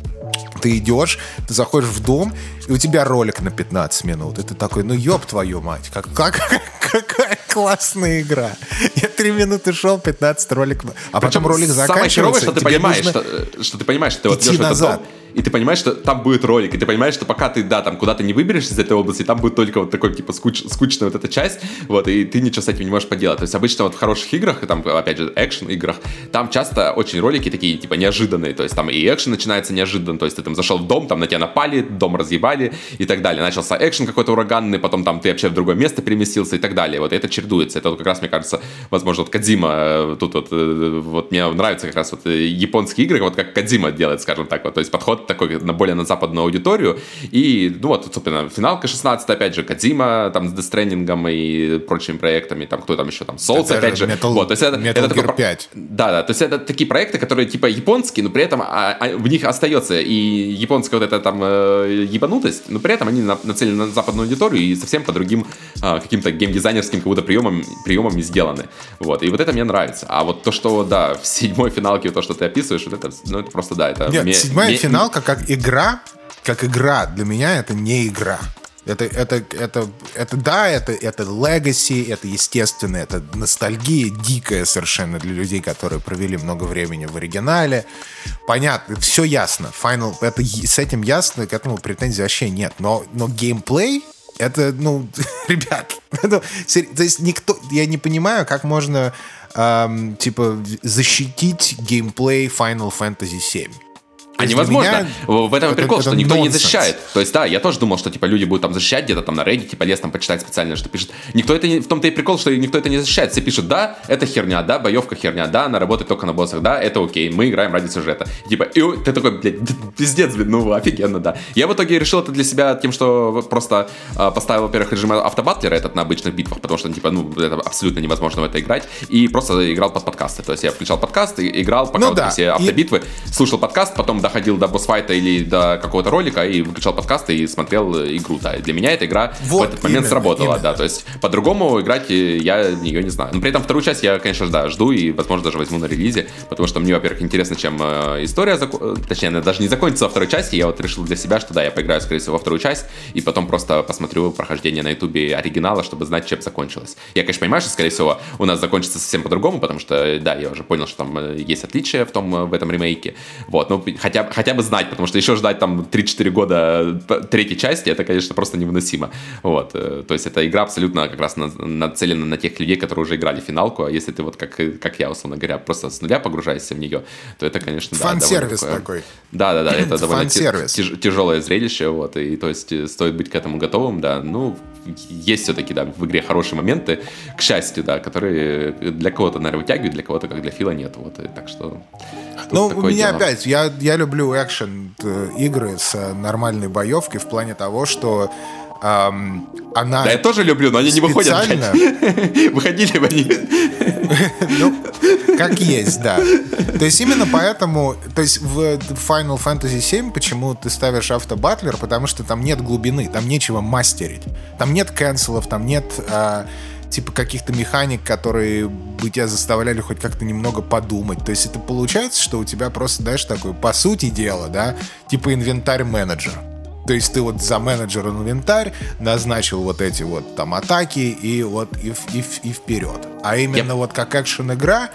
ты идешь, ты заходишь в дом, и у тебя ролик на 15 минут. И ты такой, ну ёб твою мать, как, как, [LAUGHS] какая классная игра. Я 3 минуты шел, 15 ролик. А Причем потом ролик заканчивается. Самое херовое, что ты понимаешь, что, что ты понимаешь, что ты вот идешь назад. в этот дом, и ты понимаешь, что там будет ролик, и ты понимаешь, что пока ты, да, там куда-то не выберешься из этой области, там будет только вот такой, типа, скуч, скучная вот эта часть, вот, и ты ничего с этим не можешь поделать. То есть обычно вот в хороших играх, и там, опять же, экшен играх, там часто очень ролики такие, типа, неожиданные, то есть там и экшен начинается неожиданно, то есть ты там зашел в дом, там на тебя напали, дом разъебали и так далее. Начался экшен какой-то ураганный, потом там ты вообще в другое место переместился и так далее. Вот это чередуется. Это вот как раз, мне кажется, возможно, вот Кадима, э, тут вот, э, вот мне нравится как раз вот э, японские игры, вот как Кадима делает, скажем так, вот, то есть подход такой на более на западную аудиторию. И, ну вот, собственно, финалка 16 опять же, Кадима, там, с Дестрендингом и прочими проектами, там, кто там еще, там, Souls, это опять же. Metal, вот, то есть это, Metal это Gear такой, 5. Да, да, то есть это такие проекты, которые, типа, японские, но при этом а, а, в них остается и японская вот эта там э, ебанутость, но при этом они на, нацелены на западную аудиторию и совсем по другим э, каким-то геймдизайнерским как будто приемам, приемами сделаны. Вот, и вот это мне нравится. А вот то, что, да, [LAUGHS] в седьмой финалке, то, что ты описываешь, вот это, ну, это просто, да, это... Нет, седьмая ме, финалка как игра, как игра, для меня это не игра. Это, это, это, это, да, это, это legacy, это естественно, это ностальгия дикая совершенно для людей, которые провели много времени в оригинале. Понятно, все ясно. Final, это, с этим ясно, к этому претензий вообще нет. Но, но геймплей, это, ну, [LAUGHS] ребят, это, то есть никто, я не понимаю, как можно, эм, типа, защитить геймплей Final Fantasy VII. А невозможно. Меня... В этом это, прикол, это что никто нонсенс. не защищает. То есть, да, я тоже думал, что типа люди будут там защищать где-то там на Reddit, типа лес там почитать специально, что пишет. Никто это не. В том-то и прикол, что никто это не защищает. Все пишут, да, это херня, да, боевка херня, да, она работает только на боссах, да, это окей, мы играем ради сюжета. И, типа, и ты такой, блядь, пиздец, блин, ну офигенно, да. Я в итоге решил это для себя тем, что просто э, поставил, во-первых, режим автобатлера этот на обычных битвах, потому что, типа, ну, это абсолютно невозможно в это играть. И просто играл под подкасты. То есть я включал подкаст и играл, пока ну, вот да. все автобитвы, и... слушал подкаст, потом доходил до босс-файта или до какого-то ролика и выключал подкаст и смотрел игру. Да, для меня эта игра вот, в этот момент именно, сработала, именно. да. То есть по-другому играть я ее не знаю. Но при этом вторую часть я, конечно, да, жду и, возможно, даже возьму на релизе, потому что мне, во-первых, интересно, чем э, история, зако... точнее, она даже не закончится во второй части. Я вот решил для себя, что да, я поиграю, скорее всего, во вторую часть и потом просто посмотрю прохождение на ютубе оригинала, чтобы знать, чем закончилось. Я, конечно, понимаю, что, скорее всего, у нас закончится совсем по-другому, потому что, да, я уже понял, что там э, есть отличия в том, э, в этом ремейке. Вот, ну, хотя, хотя бы знать, потому что еще ждать там 3-4 года третьей части, это, конечно, просто невыносимо. Вот. Э, то есть эта игра абсолютно как раз нацелена на тех людей, которые уже играли финалку, а если ты вот как, как я, условно говоря, просто с нуля погружаешься в нее, то это, конечно, да, Фан-сервис такое... такой. Да-да-да, [CLEARS THROAT] это довольно тяж, тяжелое зрелище, вот, и то есть э, стоит быть к этому готовым, да, ну, есть все-таки, да, в игре хорошие моменты, к счастью, да, которые для кого-то, наверное, вытягивают, для кого-то, как для Фила, нет, вот, и так что... Ну, у меня дело. опять, я, я люблю экшен э, игры с нормальной боевкой в плане того, что эм, она... Да, я тоже люблю, но они не выходят. [LAUGHS] Выходили бы они. [LAUGHS] Ну, как есть, да. То есть именно поэтому, то есть в Final Fantasy VII почему ты ставишь автобатлер, потому что там нет глубины, там нечего мастерить. Там нет канцелов, там нет а, типа каких-то механик, которые бы тебя заставляли хоть как-то немного подумать. То есть это получается, что у тебя просто, знаешь, такой, по сути дела, да, типа инвентарь-менеджер. То есть ты вот за менеджер инвентарь назначил вот эти вот там атаки и вот и, и, и вперед. А именно yep. вот как экшен-игра,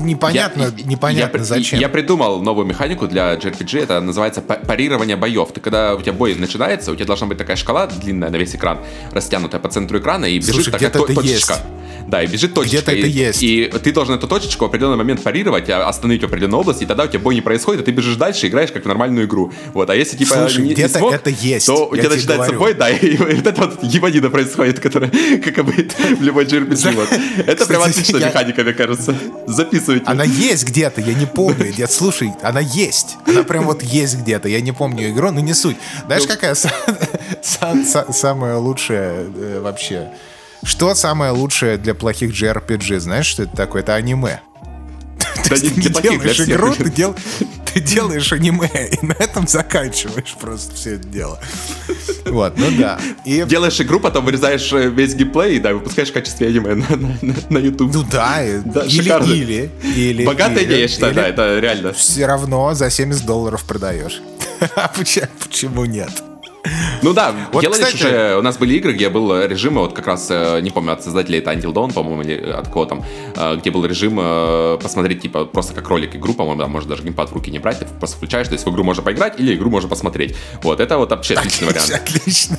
непонятно, я, непонятно я, зачем. Я придумал новую механику для JRPG, это называется парирование боев. Ты когда у тебя бой начинается, у тебя должна быть такая шкала длинная на весь экран, растянутая по центру экрана, и бежит Слушай, такая то, точечка. Есть. Да, и бежит точечка. Где-то это есть. И ты должен эту точечку в определенный момент парировать, а остановить в определенной области, и тогда у тебя бой не происходит, и ты бежишь дальше, играешь как в нормальную игру. Вот, а если типа Слушай, не, где-то не смог, это есть. то у тебя начинается говорю. бой, да, и, и [LAUGHS] вот это вот ебанина происходит, которая, [LAUGHS] как обычно, в любой JRPG. Вот. [LAUGHS] Это прям отличная механика, мне кажется. Записывайте. Она есть где-то, я не помню. Дед, слушай, она есть. Она прям вот есть где-то. Я не помню игру, но не суть. Знаешь, ну. какая самая лучшая э, вообще что самое лучшее для плохих JRPG? Знаешь, что это такое? Это аниме. Да не, ты не делаешь игру, ты, дел... Ты делаешь аниме, и на этом заканчиваешь просто все это дело. Вот, ну да. И... Делаешь игру, потом вырезаешь э, весь геймплей, да, выпускаешь в качестве аниме на, на, на YouTube. Ну да, да или, шикарно. или, или. Богатая идея, я считаю, да, это реально. Все равно за 70 долларов продаешь. [LAUGHS] А почему нет? Ну да, вот, делали кстати... уже, у нас были игры, где был режим, вот как раз, э, не помню, от создателей это Until Dawn, по-моему, или от кого там, э, где был режим э, посмотреть, типа, просто как ролик игру, по-моему, да, можно даже геймпад в руки не брать, ты просто включаешь, то есть в игру можно поиграть или игру можно посмотреть. Вот, это вот вообще отличный вариант. [LAUGHS] Отлично.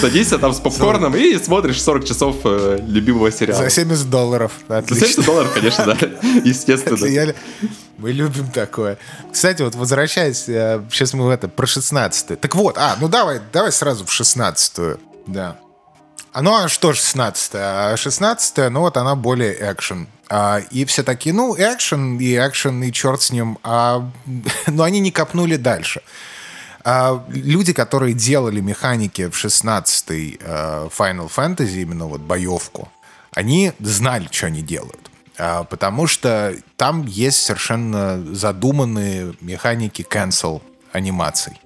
Садишься там с попкорном и смотришь 40 часов любимого сериала. За 70 долларов. Отлично. За 70 долларов, конечно, да, [LAUGHS] естественно. Мы любим такое. Кстати, вот возвращаясь, сейчас мы в это, про 16 Так вот, а, ну давай, давай сразу в 16-ю. Да. А, ну, а что 16 А 16 ну вот она более экшен. А, и все такие, ну, экшен и экшен, и черт с ним. А, [LAUGHS] но они не копнули дальше. А, люди, которые делали механики в 16-й uh, Final Fantasy, именно вот боевку, они знали, что они делают. А, потому что там есть совершенно задуманные механики cancel анимаций.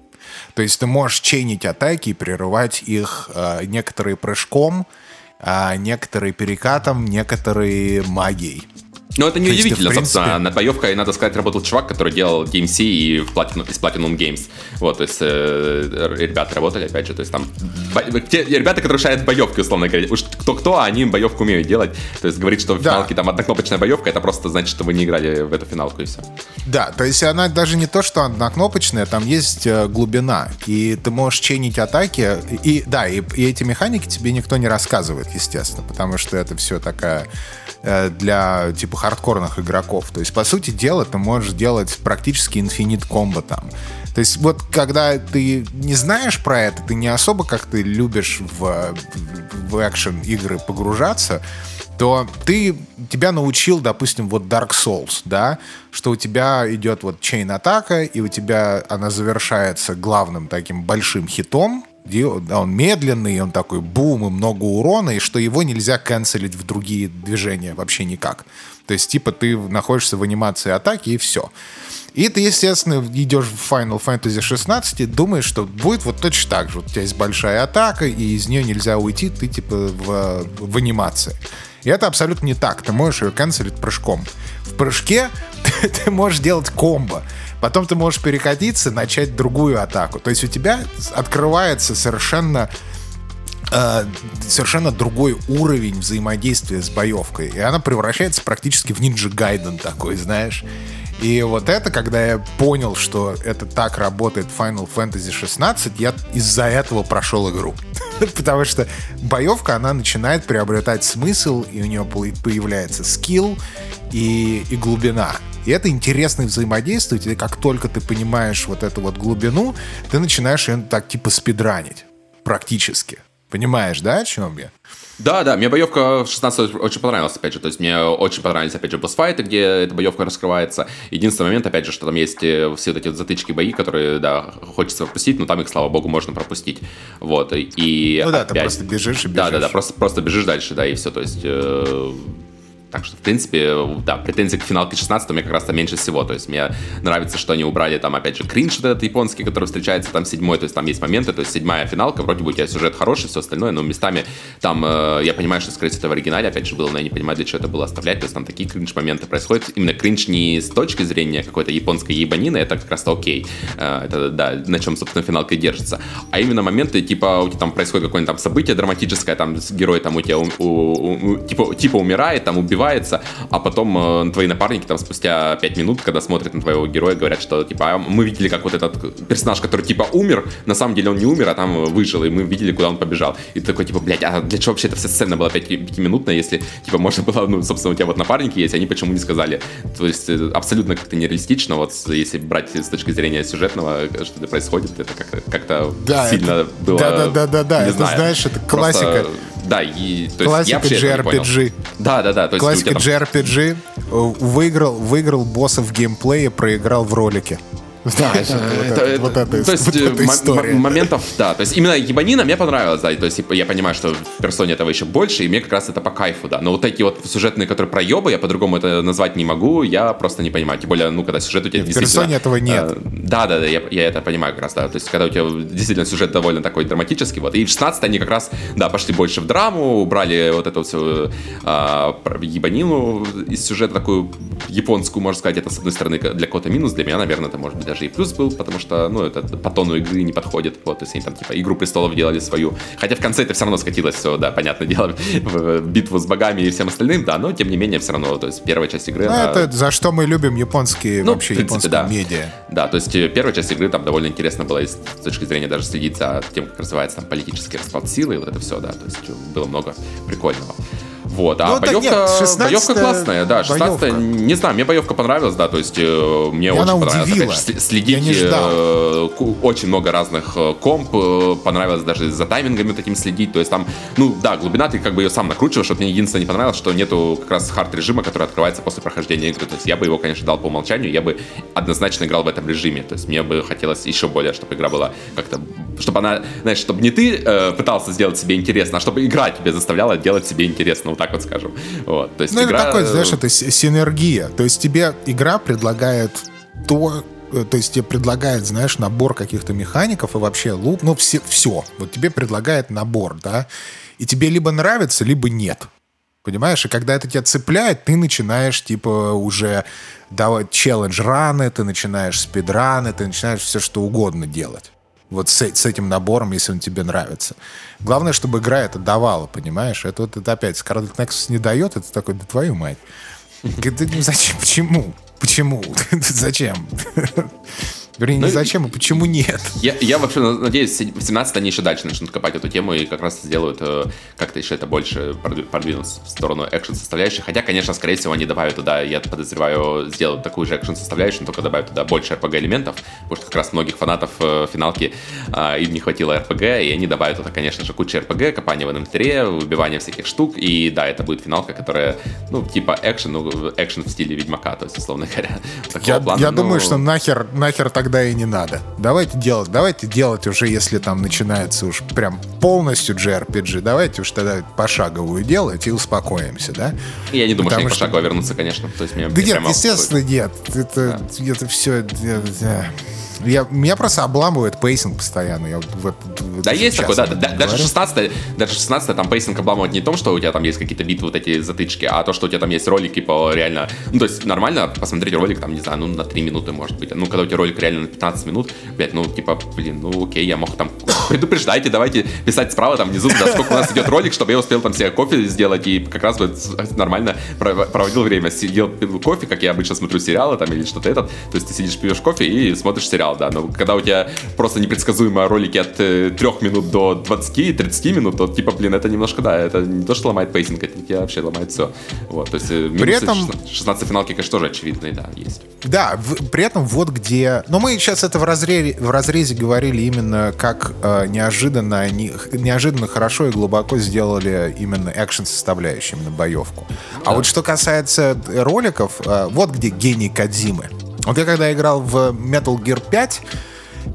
То есть ты можешь чейнить атаки и прерывать их э, некоторые прыжком, э, некоторые перекатом, некоторые магией. Ну, это неудивительно, есть, принципе... собственно. Над боевкой, надо сказать, работал чувак, который делал DMC и в Platinum, из Platinum Games. Вот, то есть э, ребята работали, опять же, то есть там... Бо... Те ребята, которые решают боевки, условно говоря. Уж кто-кто, а они боевку умеют делать. То есть говорить, что в да. финалке там однокнопочная боевка, это просто значит, что вы не играли в эту финалку и все. Да, то есть она даже не то, что однокнопочная, там есть э, глубина. И ты можешь чейнить атаки. И да, и, и эти механики тебе никто не рассказывает, естественно, потому что это все такая Э, для типа хардкорных игроков. То есть, по сути дела, ты можешь делать практически инфинит комбо там. То есть вот когда ты не знаешь про это, ты не особо как ты любишь в, в экшен игры погружаться, то ты, тебя научил, допустим, вот Dark Souls, да, что у тебя идет вот чейн атака, и у тебя она завершается главным таким большим хитом, он медленный, он такой бум и много урона, и что его нельзя канцелить в другие движения вообще никак. То есть, типа, ты находишься в анимации атаки, и все. И ты, естественно, идешь в Final Fantasy 16 и думаешь, что будет вот точно так же. Вот у тебя есть большая атака, и из нее нельзя уйти, ты типа в, в анимации. И это абсолютно не так. Ты можешь ее канцелить прыжком. В прыжке [LAUGHS] ты, ты можешь делать комбо. Потом ты можешь перекатиться, начать другую атаку. То есть у тебя открывается совершенно э, совершенно другой уровень взаимодействия с боевкой. И она превращается практически в Ninja Gaiden такой, знаешь. И вот это, когда я понял, что это так работает Final Fantasy 16, я из-за этого прошел игру. [LAUGHS] Потому что боевка, она начинает приобретать смысл, и у нее появляется скилл и, и глубина. И это интересно взаимодействовать, и как только ты понимаешь вот эту вот глубину, ты начинаешь ее так типа спидранить практически. Понимаешь, да, о чем я? Да, да, мне боевка в 16 очень понравилась, опять же, то есть мне очень понравились, опять же, босс-файты, где эта боевка раскрывается. Единственный момент, опять же, что там есть э, все вот эти затычки бои, которые, да, хочется пропустить, но там их, слава богу, можно пропустить. Вот, и Ну да, опять... ты просто бежишь и бежишь. Да, да, да, просто, просто бежишь дальше, да, и все, то есть... Э так что, в принципе, да, претензий к финалке 16 мне как раз-то меньше всего. То есть мне нравится, что они убрали там, опять же, кринж этот японский, который встречается там седьмой, то есть там есть моменты, то есть седьмая финалка, вроде бы у тебя сюжет хороший, все остальное, но местами там, э, я понимаю, что, скорее всего, это в оригинале, опять же, было, но я не понимаю, для чего это было оставлять, то есть там такие кринж-моменты происходят. Именно кринж не с точки зрения какой-то японской ебанины, это как раз-то окей. Э, это, да, на чем, собственно, финалка держится. А именно моменты, типа, у тебя там происходит какое-нибудь там событие драматическое, там герой там у тебя у, у, у, типа, типа умирает, там убивается, а потом э, твои напарники там спустя 5 минут, когда смотрят на твоего героя, говорят, что типа «А мы видели, как вот этот персонаж, который типа умер, на самом деле он не умер, а там выжил, и мы видели, куда он побежал. И ты такой, типа, блядь, а для чего вообще эта вся сцена была 5, 5-минутная, если, типа, можно было, ну, собственно, у тебя вот напарники есть, они почему не сказали? То есть э, абсолютно как-то нереалистично, вот если брать с точки зрения сюжетного, что это происходит, это как-то, как да, сильно это, было... Да-да-да-да, это, знаю, знаешь, это классика. Просто, да, и... То классика есть, я JRPG. Да-да-да. Классика JRPG. Выиграл, выиграл босса в геймплее, проиграл в ролике. Да, вот это, то есть моментов, да, то есть именно ебанина мне понравилась, да, то есть я понимаю, что в персоне этого еще больше, и мне как раз это по кайфу, да, но вот такие вот сюжетные, которые проебы, я по-другому это назвать не могу, я просто не понимаю, тем более, ну, когда сюжет у тебя В персоне этого нет. Э, да, да, да, я, это понимаю как раз, да, то есть когда у тебя действительно сюжет довольно такой драматический, вот, и в 16 они как раз, да, пошли больше в драму, убрали вот эту всю а, ебанину из сюжета такую японскую, можно сказать, это с одной стороны для кого-то минус, для меня, наверное, это может быть даже и плюс был, потому что, ну, это по тону игры не подходит, вот, то есть они там, типа, Игру Престолов делали свою, хотя в конце это все равно скатилось все, да, понятное дело, [LAUGHS] в битву с богами и всем остальным, да, но тем не менее все равно, то есть первая часть игры... Ну, она... это за что мы любим японские, ну, вообще, принципе, японские да. медиа. Да, то есть э, первая часть игры там довольно интересно было с точки зрения даже следить за тем, как развивается там политический расклад силы и вот это все, да, то есть было много прикольного. Вот, а ну, боевка, нет, 16 боевка классная, да, 16 не знаю, мне боевка понравилась, да, то есть э, мне и очень понравилось. Удивила. Опять, следить э, очень много разных э, комп, э, понравилось даже за таймингами этим следить, то есть там, ну да, глубина ты как бы ее сам накручиваешь, вот мне единственное не понравилось, что нету как раз хард режима, который открывается после прохождения игры, то есть я бы его, конечно, дал по умолчанию, я бы однозначно играл в этом режиме, то есть мне бы хотелось еще более, чтобы игра была как-то, чтобы она, знаешь, чтобы не ты э, пытался сделать себе интересно, а чтобы игра тебе заставляла делать себе интересно, вот так вот скажем. Вот, то есть ну, игра... это такой, знаешь, это синергия. То есть тебе игра предлагает то, э, то есть тебе предлагает, знаешь, набор каких-то механиков и вообще луп, ну все, все. Вот тебе предлагает набор, да, и тебе либо нравится, либо нет. Понимаешь? И когда это тебя цепляет, ты начинаешь, типа, уже давать челлендж-раны, ты начинаешь спидраны, ты начинаешь все что угодно делать вот с, с этим набором, если он тебе нравится. Главное, чтобы игра это давала, понимаешь? Это вот это опять Scarlet Nexus не дает, это такой, да твою мать. Зачем? Почему? Почему? [LAUGHS] Зачем? Вернее, ну, не зачем, а почему нет? Я, я вообще надеюсь, в 17 они еще дальше начнут копать эту тему и как раз сделают э, как-то еще это больше продвинут в сторону экшен составляющей. Хотя, конечно, скорее всего, они добавят туда, я подозреваю, сделают такую же экшен составляющую, но только добавят туда больше RPG элементов, потому что как раз многих фанатов э, финалки э, им не хватило RPG, и они добавят туда, конечно же, кучу RPG, копание в инвентаре, выбивание всяких штук, и да, это будет финалка, которая, ну, типа экшен, ну, экшен в стиле Ведьмака, то есть, условно говоря. [LAUGHS] Я, плана, я ну... думаю, что нахер, нахер тогда тогда и не надо. Давайте делать, давайте делать уже, если там начинается уж прям полностью JRPG, давайте уж тогда пошаговую делать и успокоимся, да? Я не думаю, Потому что они пошагово вернутся, конечно. То есть, мне да нет, естественно, нет. Это, да. это все... Я, меня просто обламывает pacing постоянно. Я вот, да, есть такой, да. да даже 16 даже 16 там pacing обламывает не в том, что у тебя там есть какие-то битвы, вот эти затычки, а то, что у тебя там есть ролики по реально... Ну, то есть нормально посмотреть ролик, там, не знаю, ну, на 3 минуты, может быть. Ну, когда у тебя ролик реально на 15 минут, блядь, ну, типа, блин, ну, окей, я мог там... [LAUGHS] Предупреждайте, давайте писать справа, там, внизу, да, сколько у нас идет ролик, чтобы я успел там себе кофе сделать и как раз вот [LAUGHS] нормально проводил время. Сидел, пил кофе, как я обычно смотрю сериалы там или что-то этот. То есть ты сидишь, пьешь кофе и смотришь сериал, да. Но когда у тебя просто непредсказуемые ролики от э, 3 минут до 20-30 минут, то типа, блин, это немножко, да, это не то, что ломает pacing, это тебя вообще ломает все. Вот, то есть э, при этом 16 финалки, конечно, тоже очевидные, да, есть. Да, в, при этом вот где... Но мы сейчас это в разрезе, в разрезе говорили именно как э, неожиданно они неожиданно хорошо и глубоко сделали именно экшен составляющую, именно боевку. А да. А вот что касается роликов, э, вот где гений Кадзимы. Вот я когда играл в Metal Gear 5,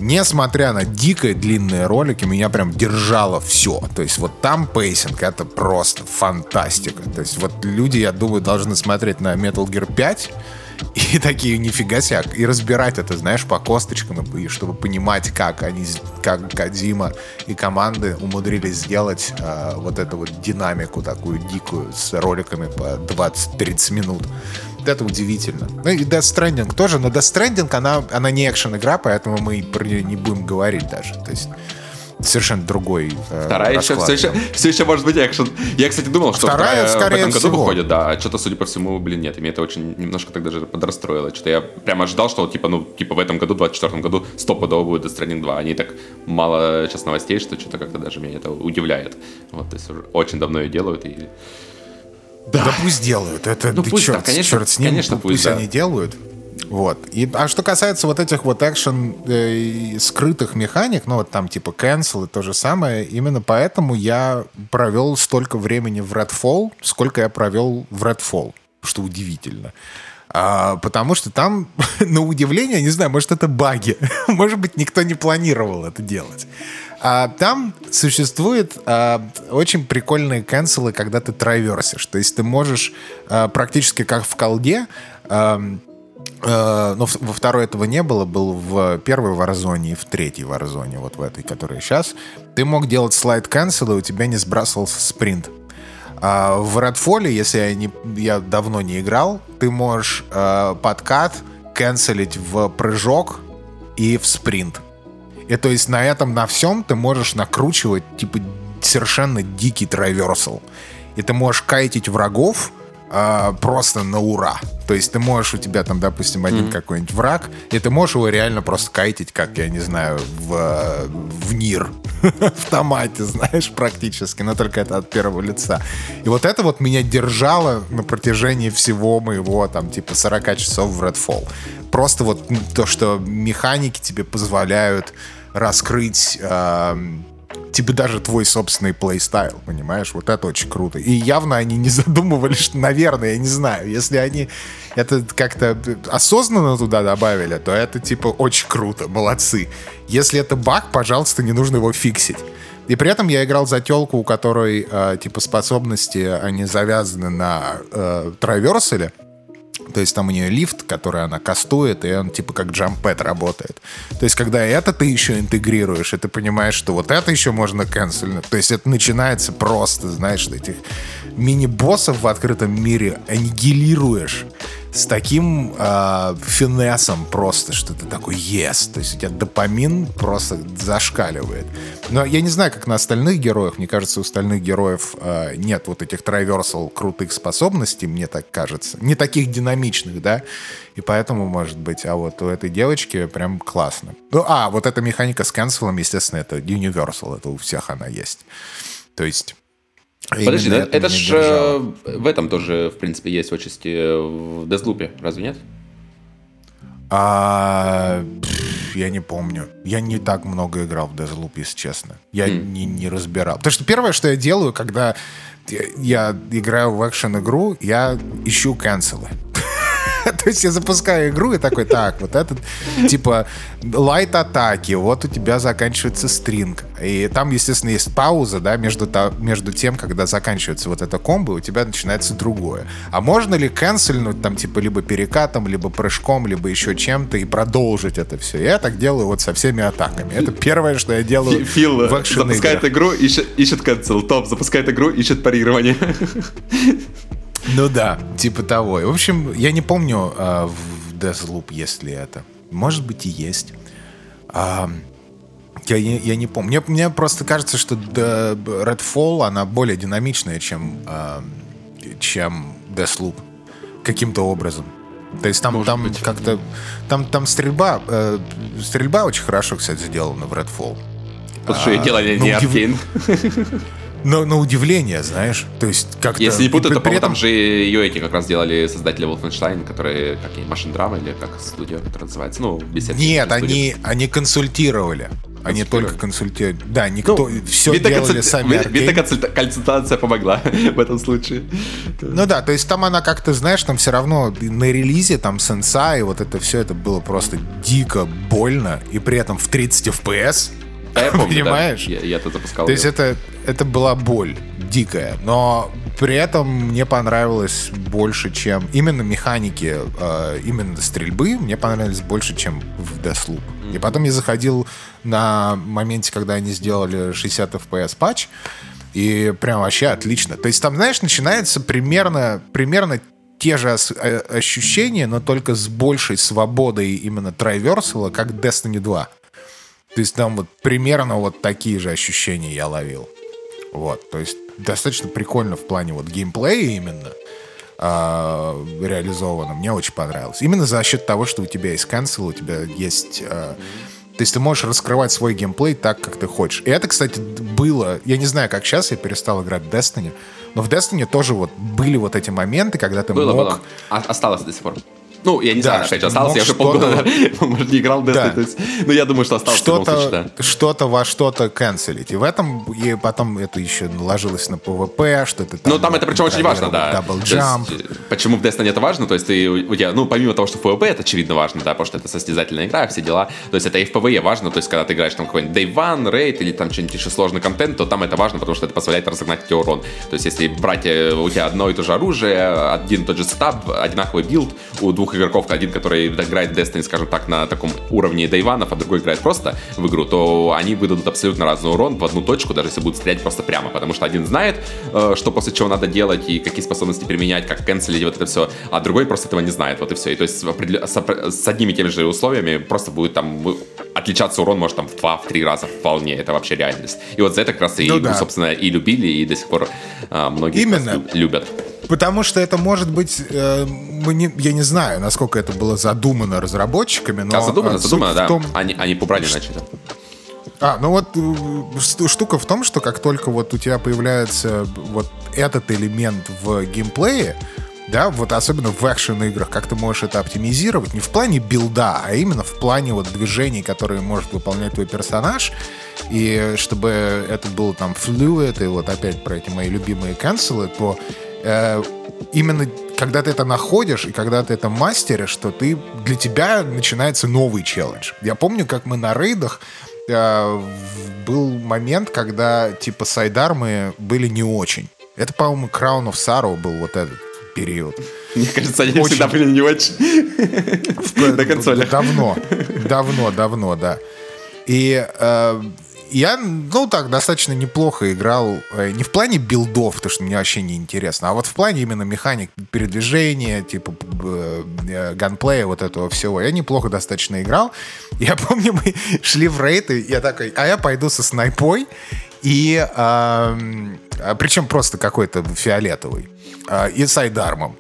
несмотря на дикие длинные ролики, меня прям держало все. То есть вот там pacing это просто фантастика. То есть вот люди, я думаю, должны смотреть на Metal Gear 5 [LAUGHS] и такие, нифига себе, и разбирать это, знаешь, по косточкам, и чтобы понимать, как они, как Кодзима и команды умудрились сделать э, вот эту вот динамику такую дикую с роликами по 20-30 минут это удивительно. Ну и Death Stranding тоже, но Death Stranding, она, она не экшен-игра, поэтому мы про нее не будем говорить даже. То есть совершенно другой э, Вторая еще все, еще все еще может быть экшен. Я, кстати, думал, что вторая, вторая в этом году всего. выходит, да. А что-то, судя по всему, блин, нет. И меня это очень немножко так даже подрастроило. Что-то я прямо ожидал, что типа, ну, типа в этом году, в 24 году, стопудово будет Death Stranding 2. Они так мало сейчас новостей, что что-то как-то даже меня это удивляет. Вот, то есть очень давно ее делают и да. да пусть делают. Это ну, пусть, черт, да, конечно, черт с ним, конечно, пусть, пусть да. они делают. Вот. И, а что касается вот этих вот экшен э, скрытых механик, ну вот там типа cancel и то же самое, именно поэтому я провел столько времени в Redfall, сколько я провел в Redfall, что удивительно. А, потому что там, [LAUGHS] на удивление, не знаю, может, это баги. [LAUGHS] может быть, никто не планировал это делать. А там существует а, очень прикольные канцелы, когда ты траверсишь. То есть ты можешь а, практически как в колде а, а, но во второй этого не было, был в первой варзоне и в третьей варзоне, вот в этой, которая сейчас. Ты мог делать слайд cancel, и у тебя не сбрасывался спринт. А в Redfall, если я, не, я давно не играл, ты можешь э, подкат канцелить в прыжок и в спринт. И то есть на этом, на всем ты можешь накручивать, типа, совершенно дикий траверсал. И ты можешь кайтить врагов, э, просто на ура. То есть ты можешь, у тебя там, допустим, один mm-hmm. какой-нибудь враг, и ты можешь его реально просто кайтить, как, я не знаю, в, в НИР. [LAUGHS] в томате, знаешь, практически, но только это от первого лица. И вот это вот меня держало на протяжении всего моего, там, типа, 40 часов в Redfall. Просто вот то, что механики тебе позволяют раскрыть э, типа даже твой собственный плейстайл, понимаешь? Вот это очень круто. И явно они не [LAUGHS] задумывались, что, наверное, я не знаю, если они это как-то осознанно туда добавили, то это типа очень круто, молодцы. Если это баг, пожалуйста, не нужно его фиксить. И при этом я играл за телку, у которой э, типа способности, они завязаны на э, траверселе. То есть там у нее лифт, который она кастует, и он типа как джампэт работает. То есть когда это ты еще интегрируешь, и ты понимаешь, что вот это еще можно канцельно. То есть это начинается просто, знаешь, этих мини-боссов в открытом мире аннигилируешь с таким э, финесом просто, что ты такой yes, то есть у тебя допамин просто зашкаливает. Но я не знаю, как на остальных героях, мне кажется, у остальных героев э, нет вот этих траверсал крутых способностей, мне так кажется, не таких динамичных, да, и поэтому, может быть, а вот у этой девочки прям классно. Ну, а, вот эта механика с канцелом, естественно, это Universal, это у всех она есть. То есть Подожди, да? это ж э, в этом тоже, в принципе, есть отчасти в Дезлупе, разве нет? А, я не помню. Я не так много играл в Deathloop, если честно. Я mm. не, не разбирал. Потому что первое, что я делаю, когда я, я играю в экшен-игру, я ищу канцелы. То есть я запускаю игру и такой, так, вот этот, типа, лайт-атаки, вот у тебя заканчивается стринг. И там, естественно, есть пауза, да, между, между тем, когда заканчивается вот эта комбо, у тебя начинается другое. А можно ли канцельнуть там, типа, либо перекатом, либо прыжком, либо еще чем-то и продолжить это все? Я так делаю вот со всеми атаками. Это первое, что я делаю Фил в запускает игру, ищет, ищет канцел. Топ запускает игру, ищет парирование. Ну да, типа того. В общем, я не помню э, в Deathloop есть ли это. Может быть и есть. А, я, я, не помню. Мне, мне просто кажется, что Redfall, она более динамичная, чем, э, чем Deathloop. Каким-то образом. То есть там, там как-то... Там, там стрельба... Э, стрельба очень хорошо, кстати, сделана в Redfall. Потому что ее делали не Аркейн. Но на удивление, знаешь, то есть как-то... Если не путаю, то, по-моему, этом... там же ее эти как раз делали создатели Wolfenstein, которые, как Машин Драма или как студия, которая называется, ну, без Нет, они, они консультировали. Они только консультируют. Да, никто ну, все делали сами. Видно-консультация помогла [LAUGHS] в этом случае. Ну да, то есть там она как-то, знаешь, там все равно на релизе там сенса и вот это все, это было просто дико больно, и при этом в 30 FPS да, я помню, Понимаешь? Да. Я, я это запускал. То есть это, это была боль дикая, но при этом мне понравилось больше, чем именно механики, э, именно стрельбы, мне понравились больше, чем в Deathloop. И потом я заходил на моменте, когда они сделали 60 FPS патч, и прям вообще отлично. То есть там, знаешь, начинается примерно, примерно те же э, ощущения, но только с большей свободой именно трайверсала, как Destiny 2. То есть там вот примерно вот такие же ощущения я ловил. Вот, то есть достаточно прикольно в плане вот геймплея именно э, реализовано. Мне очень понравилось. Именно за счет того, что у тебя есть cancel, у тебя есть... Э, то есть ты можешь раскрывать свой геймплей так, как ты хочешь. И это, кстати, было... Я не знаю, как сейчас, я перестал играть в Destiny, но в Destiny тоже вот были вот эти моменты, когда ты было, мог... Было, осталось до сих пор. Ну, я не да, знаю, еще осталось, я уже полгода, [LAUGHS] может, не играл в Destiny, да. то есть, ну, я думаю, что осталось что-то, случае, да. Что-то во что-то канцелить. И в этом, и потом это еще наложилось на PvP, что-то там... Ну, там это причем очень важно, да. Double jump. Есть, почему в Destiny это важно? То есть, ты, у тебя, ну, помимо того, что в PvP это очевидно важно, да, потому что это состязательная игра, все дела, то есть, это и в PvE важно, то есть, когда ты играешь там какой-нибудь Day One, Raid или там что-нибудь еще сложный контент, то там это важно, потому что это позволяет разогнать тебе урон. То есть, если брать э, у тебя одно и то же оружие, один и тот же setup, одинаковый build, у двух игроков, один, который играет Destiny, скажем так, на таком уровне дайванов, а другой играет просто в игру, то они выдадут абсолютно разный урон в одну точку, даже если будут стрелять просто прямо, потому что один знает, э, что после чего надо делать и какие способности применять, как канцелить, вот это все, а другой просто этого не знает, вот и все. И то есть с одними теми же условиями просто будет там отличаться урон может там в два-три раза вполне, это вообще реальность. И вот за это как раз и, ну, да. собственно, и любили, и до сих пор а, многие Именно. любят. Потому что это может быть, э, мы не, я не знаю, насколько это было задумано разработчиками, но... А задумано, задумано, да. Том, они, они побрали да. А, ну вот э, штука в том, что как только вот у тебя появляется вот этот элемент в геймплее, да, вот особенно в экшен-играх, как ты можешь это оптимизировать, не в плане билда, а именно в плане вот движений, которые может выполнять твой персонаж, и чтобы это было там fluid, и вот опять про эти мои любимые канцелы, то э, именно когда ты это находишь и когда ты это мастеришь, что ты для тебя начинается новый челлендж. Я помню, как мы на рейдах э, был момент, когда типа сайдармы были не очень. Это, по-моему, Crown of Sorrow был вот этот период. Мне кажется, они очень... всегда были не очень. На консолях. Давно, давно, давно, да. И э, я, ну так, достаточно неплохо играл. Э, не в плане билдов, потому что мне вообще не интересно, а вот в плане именно механик передвижения, типа э, ганплея, вот этого всего. Я неплохо достаточно играл. [LAUGHS] Я помню, мы [LAUGHS] шли в рейд, и я такой, а я пойду со снайпой. И э, а причем просто какой-то фиолетовый. Э, и сайдармом.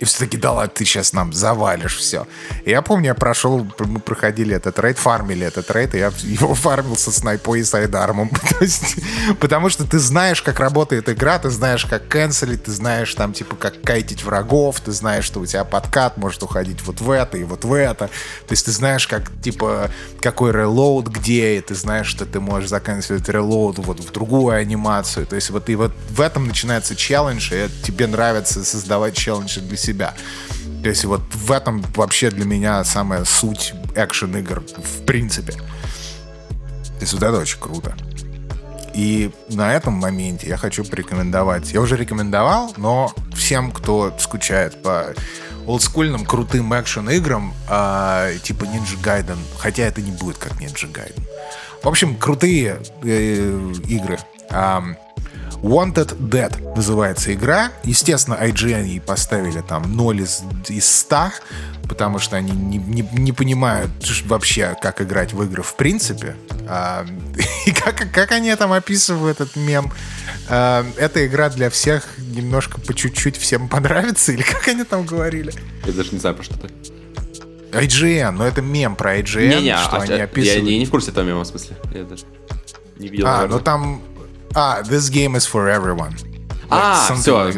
И все таки да ладно, ты сейчас нам завалишь все. И я помню, я прошел, мы проходили этот рейд, фармили этот рейд, и я [LAUGHS] его фармил со снайпой и сайдармом. [LAUGHS] потому что ты знаешь, как работает игра, ты знаешь, как канцелить, ты знаешь там, типа, как кайтить врагов, ты знаешь, что у тебя подкат может уходить вот в это и вот в это. То есть ты знаешь, как, типа, какой релоуд где, и ты знаешь, что ты можешь заканчивать релоуд вот в другую анимацию. То есть вот и вот в этом начинается челлендж, и тебе нравится создавать челленджи для себя себя. То есть вот в этом вообще для меня самая суть экшен-игр в принципе. То есть вот это очень круто. И на этом моменте я хочу порекомендовать. Я уже рекомендовал, но всем, кто скучает по олдскульным крутым экшен-играм, э, типа Ninja Gaiden, хотя это не будет как Ninja Gaiden. В общем, крутые э, игры. Э, Wanted Dead называется игра. Естественно, IGN ей поставили там 0 из, из 100, потому что они не, не, не понимают вообще, как играть в игры в принципе. А, [LAUGHS] и как, как они там описывают этот мем? А, эта игра для всех немножко по чуть-чуть всем понравится, или как они там говорили? Я даже не знаю, про что ты. IGN, но это мем про IGN, не, не, что а, они описывают. Я не, не в курсе этого мема, в смысле. Я даже не видел. А, ну там а, this game is for everyone. А, все.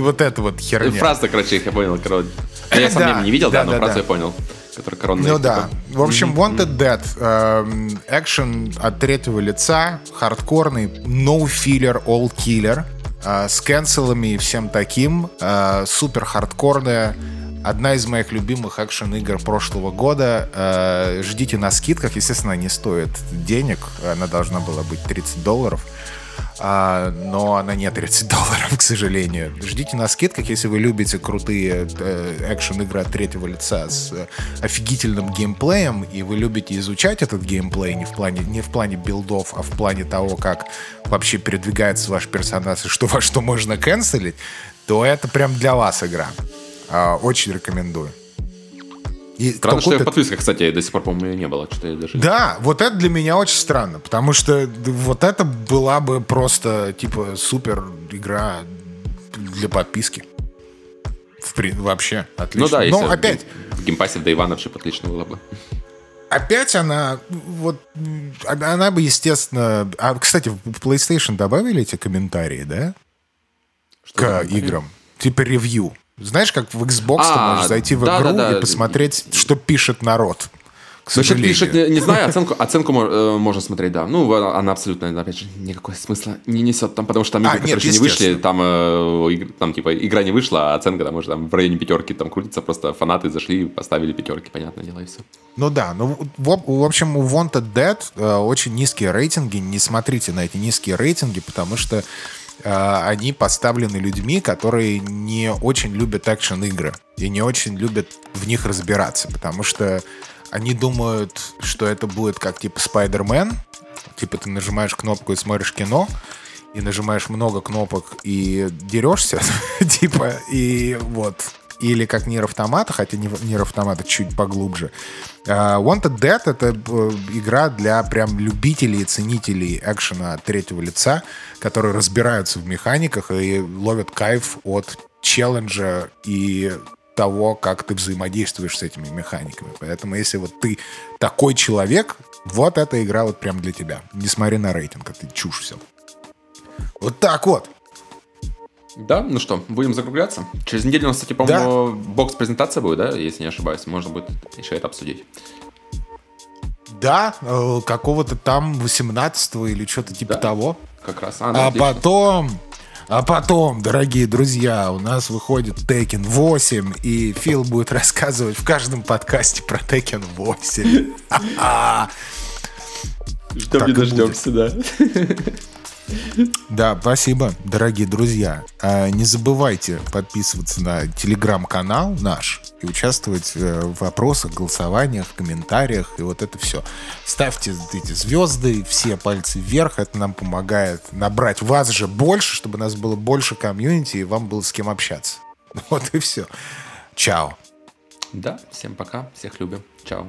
Вот это вот херня. Фраза, короче, я понял. Короче. Я сам не видел, да, но фразу я понял. Который коронный. Ну да. В общем, Wanted Dead. Эм, экшен от третьего лица, хардкорный, no filler, all killer. Э, с кэнселами и всем таким. Э, супер хардкорная. Одна из моих любимых экшен-игр прошлого года. Э, ждите на скидках. Естественно, не стоит денег. Она должна была быть 30 долларов а, но она не 30 [LAUGHS] долларов, к сожалению. Ждите на скидках, если вы любите крутые э, экшен-игры от третьего лица с э, офигительным геймплеем, и вы любите изучать этот геймплей не в плане, не в плане билдов, а в плане того, как вообще передвигается ваш персонаж и что во что можно канцелить, то это прям для вас игра. А, очень рекомендую. И странно, что я в подписках, кстати, до сих пор, по-моему, ее не было. Что я даже... Да, вот это для меня очень странно, потому что вот это была бы просто, типа, супер игра для подписки. В. Вообще, отлично. Ну да, если Но опять... В Game Pass е day one вообще отлично было бы. Опять она, вот, она бы, естественно... А, кстати, в PlayStation добавили эти комментарии, да? Что К играм. Типа ревью. Знаешь, как в Xbox ты А, можешь зайти в да, игру да, да. и посмотреть, что пишет народ. К сожалению. пишет, не, не знаю, оценку, оценку э, можно смотреть, да. Ну, она абсолютно, опять же, никакой смысла не несет там, потому что там А, игры, которые нет, еще не вышли, там, э, там, типа, игра не вышла, а оценка там уже там, в районе пятерки там крутится, просто фанаты зашли, поставили пятерки, понятное дело, и все. Ну да, ну в, в общем у Wanted Dead э, очень низкие рейтинги. Не смотрите на эти низкие рейтинги, потому что они поставлены людьми, которые не очень любят экшен-игры и не очень любят в них разбираться, потому что они думают, что это будет как типа Spider-Man, типа ты нажимаешь кнопку и смотришь кино, и нажимаешь много кнопок и дерешься, [LAUGHS] типа, и вот. Или как Нир Автомата, хотя Нир Автомата чуть поглубже. А, Wanted Dead — это э, игра для прям любителей и ценителей экшена третьего лица, которые разбираются в механиках и ловят кайф от челленджа и того, как ты взаимодействуешь с этими механиками. Поэтому если вот ты такой человек, вот эта игра вот прям для тебя. Не смотри на рейтинг, это чушь все. Вот так вот. Да, ну что, будем закругляться. Через неделю у нас, кстати, по-моему, бокс-презентация будет, да, если не ошибаюсь. Можно будет еще это обсудить. Да, э, какого-то там 18 или что-то типа Да. того. Как раз. А, ну, А отлично. потом, а потом, дорогие друзья, у нас выходит Tekken 8, и Фил будет рассказывать в каждом подкасте про Tekken 8. Ха-ха. Ждем не дождемся, да. [LAUGHS] Да, спасибо, дорогие друзья. А, Не забывайте подписываться на телеграм-канал наш и участвовать э, в вопросах, голосованиях, комментариях и вот это все. Ставьте эти звезды, все пальцы вверх, это нам помогает набрать вас же больше, чтобы у нас было больше комьюнити и вам было с кем общаться. [LAUGHS] Вот и все. Чао. Да, всем пока, всех любим. Чао.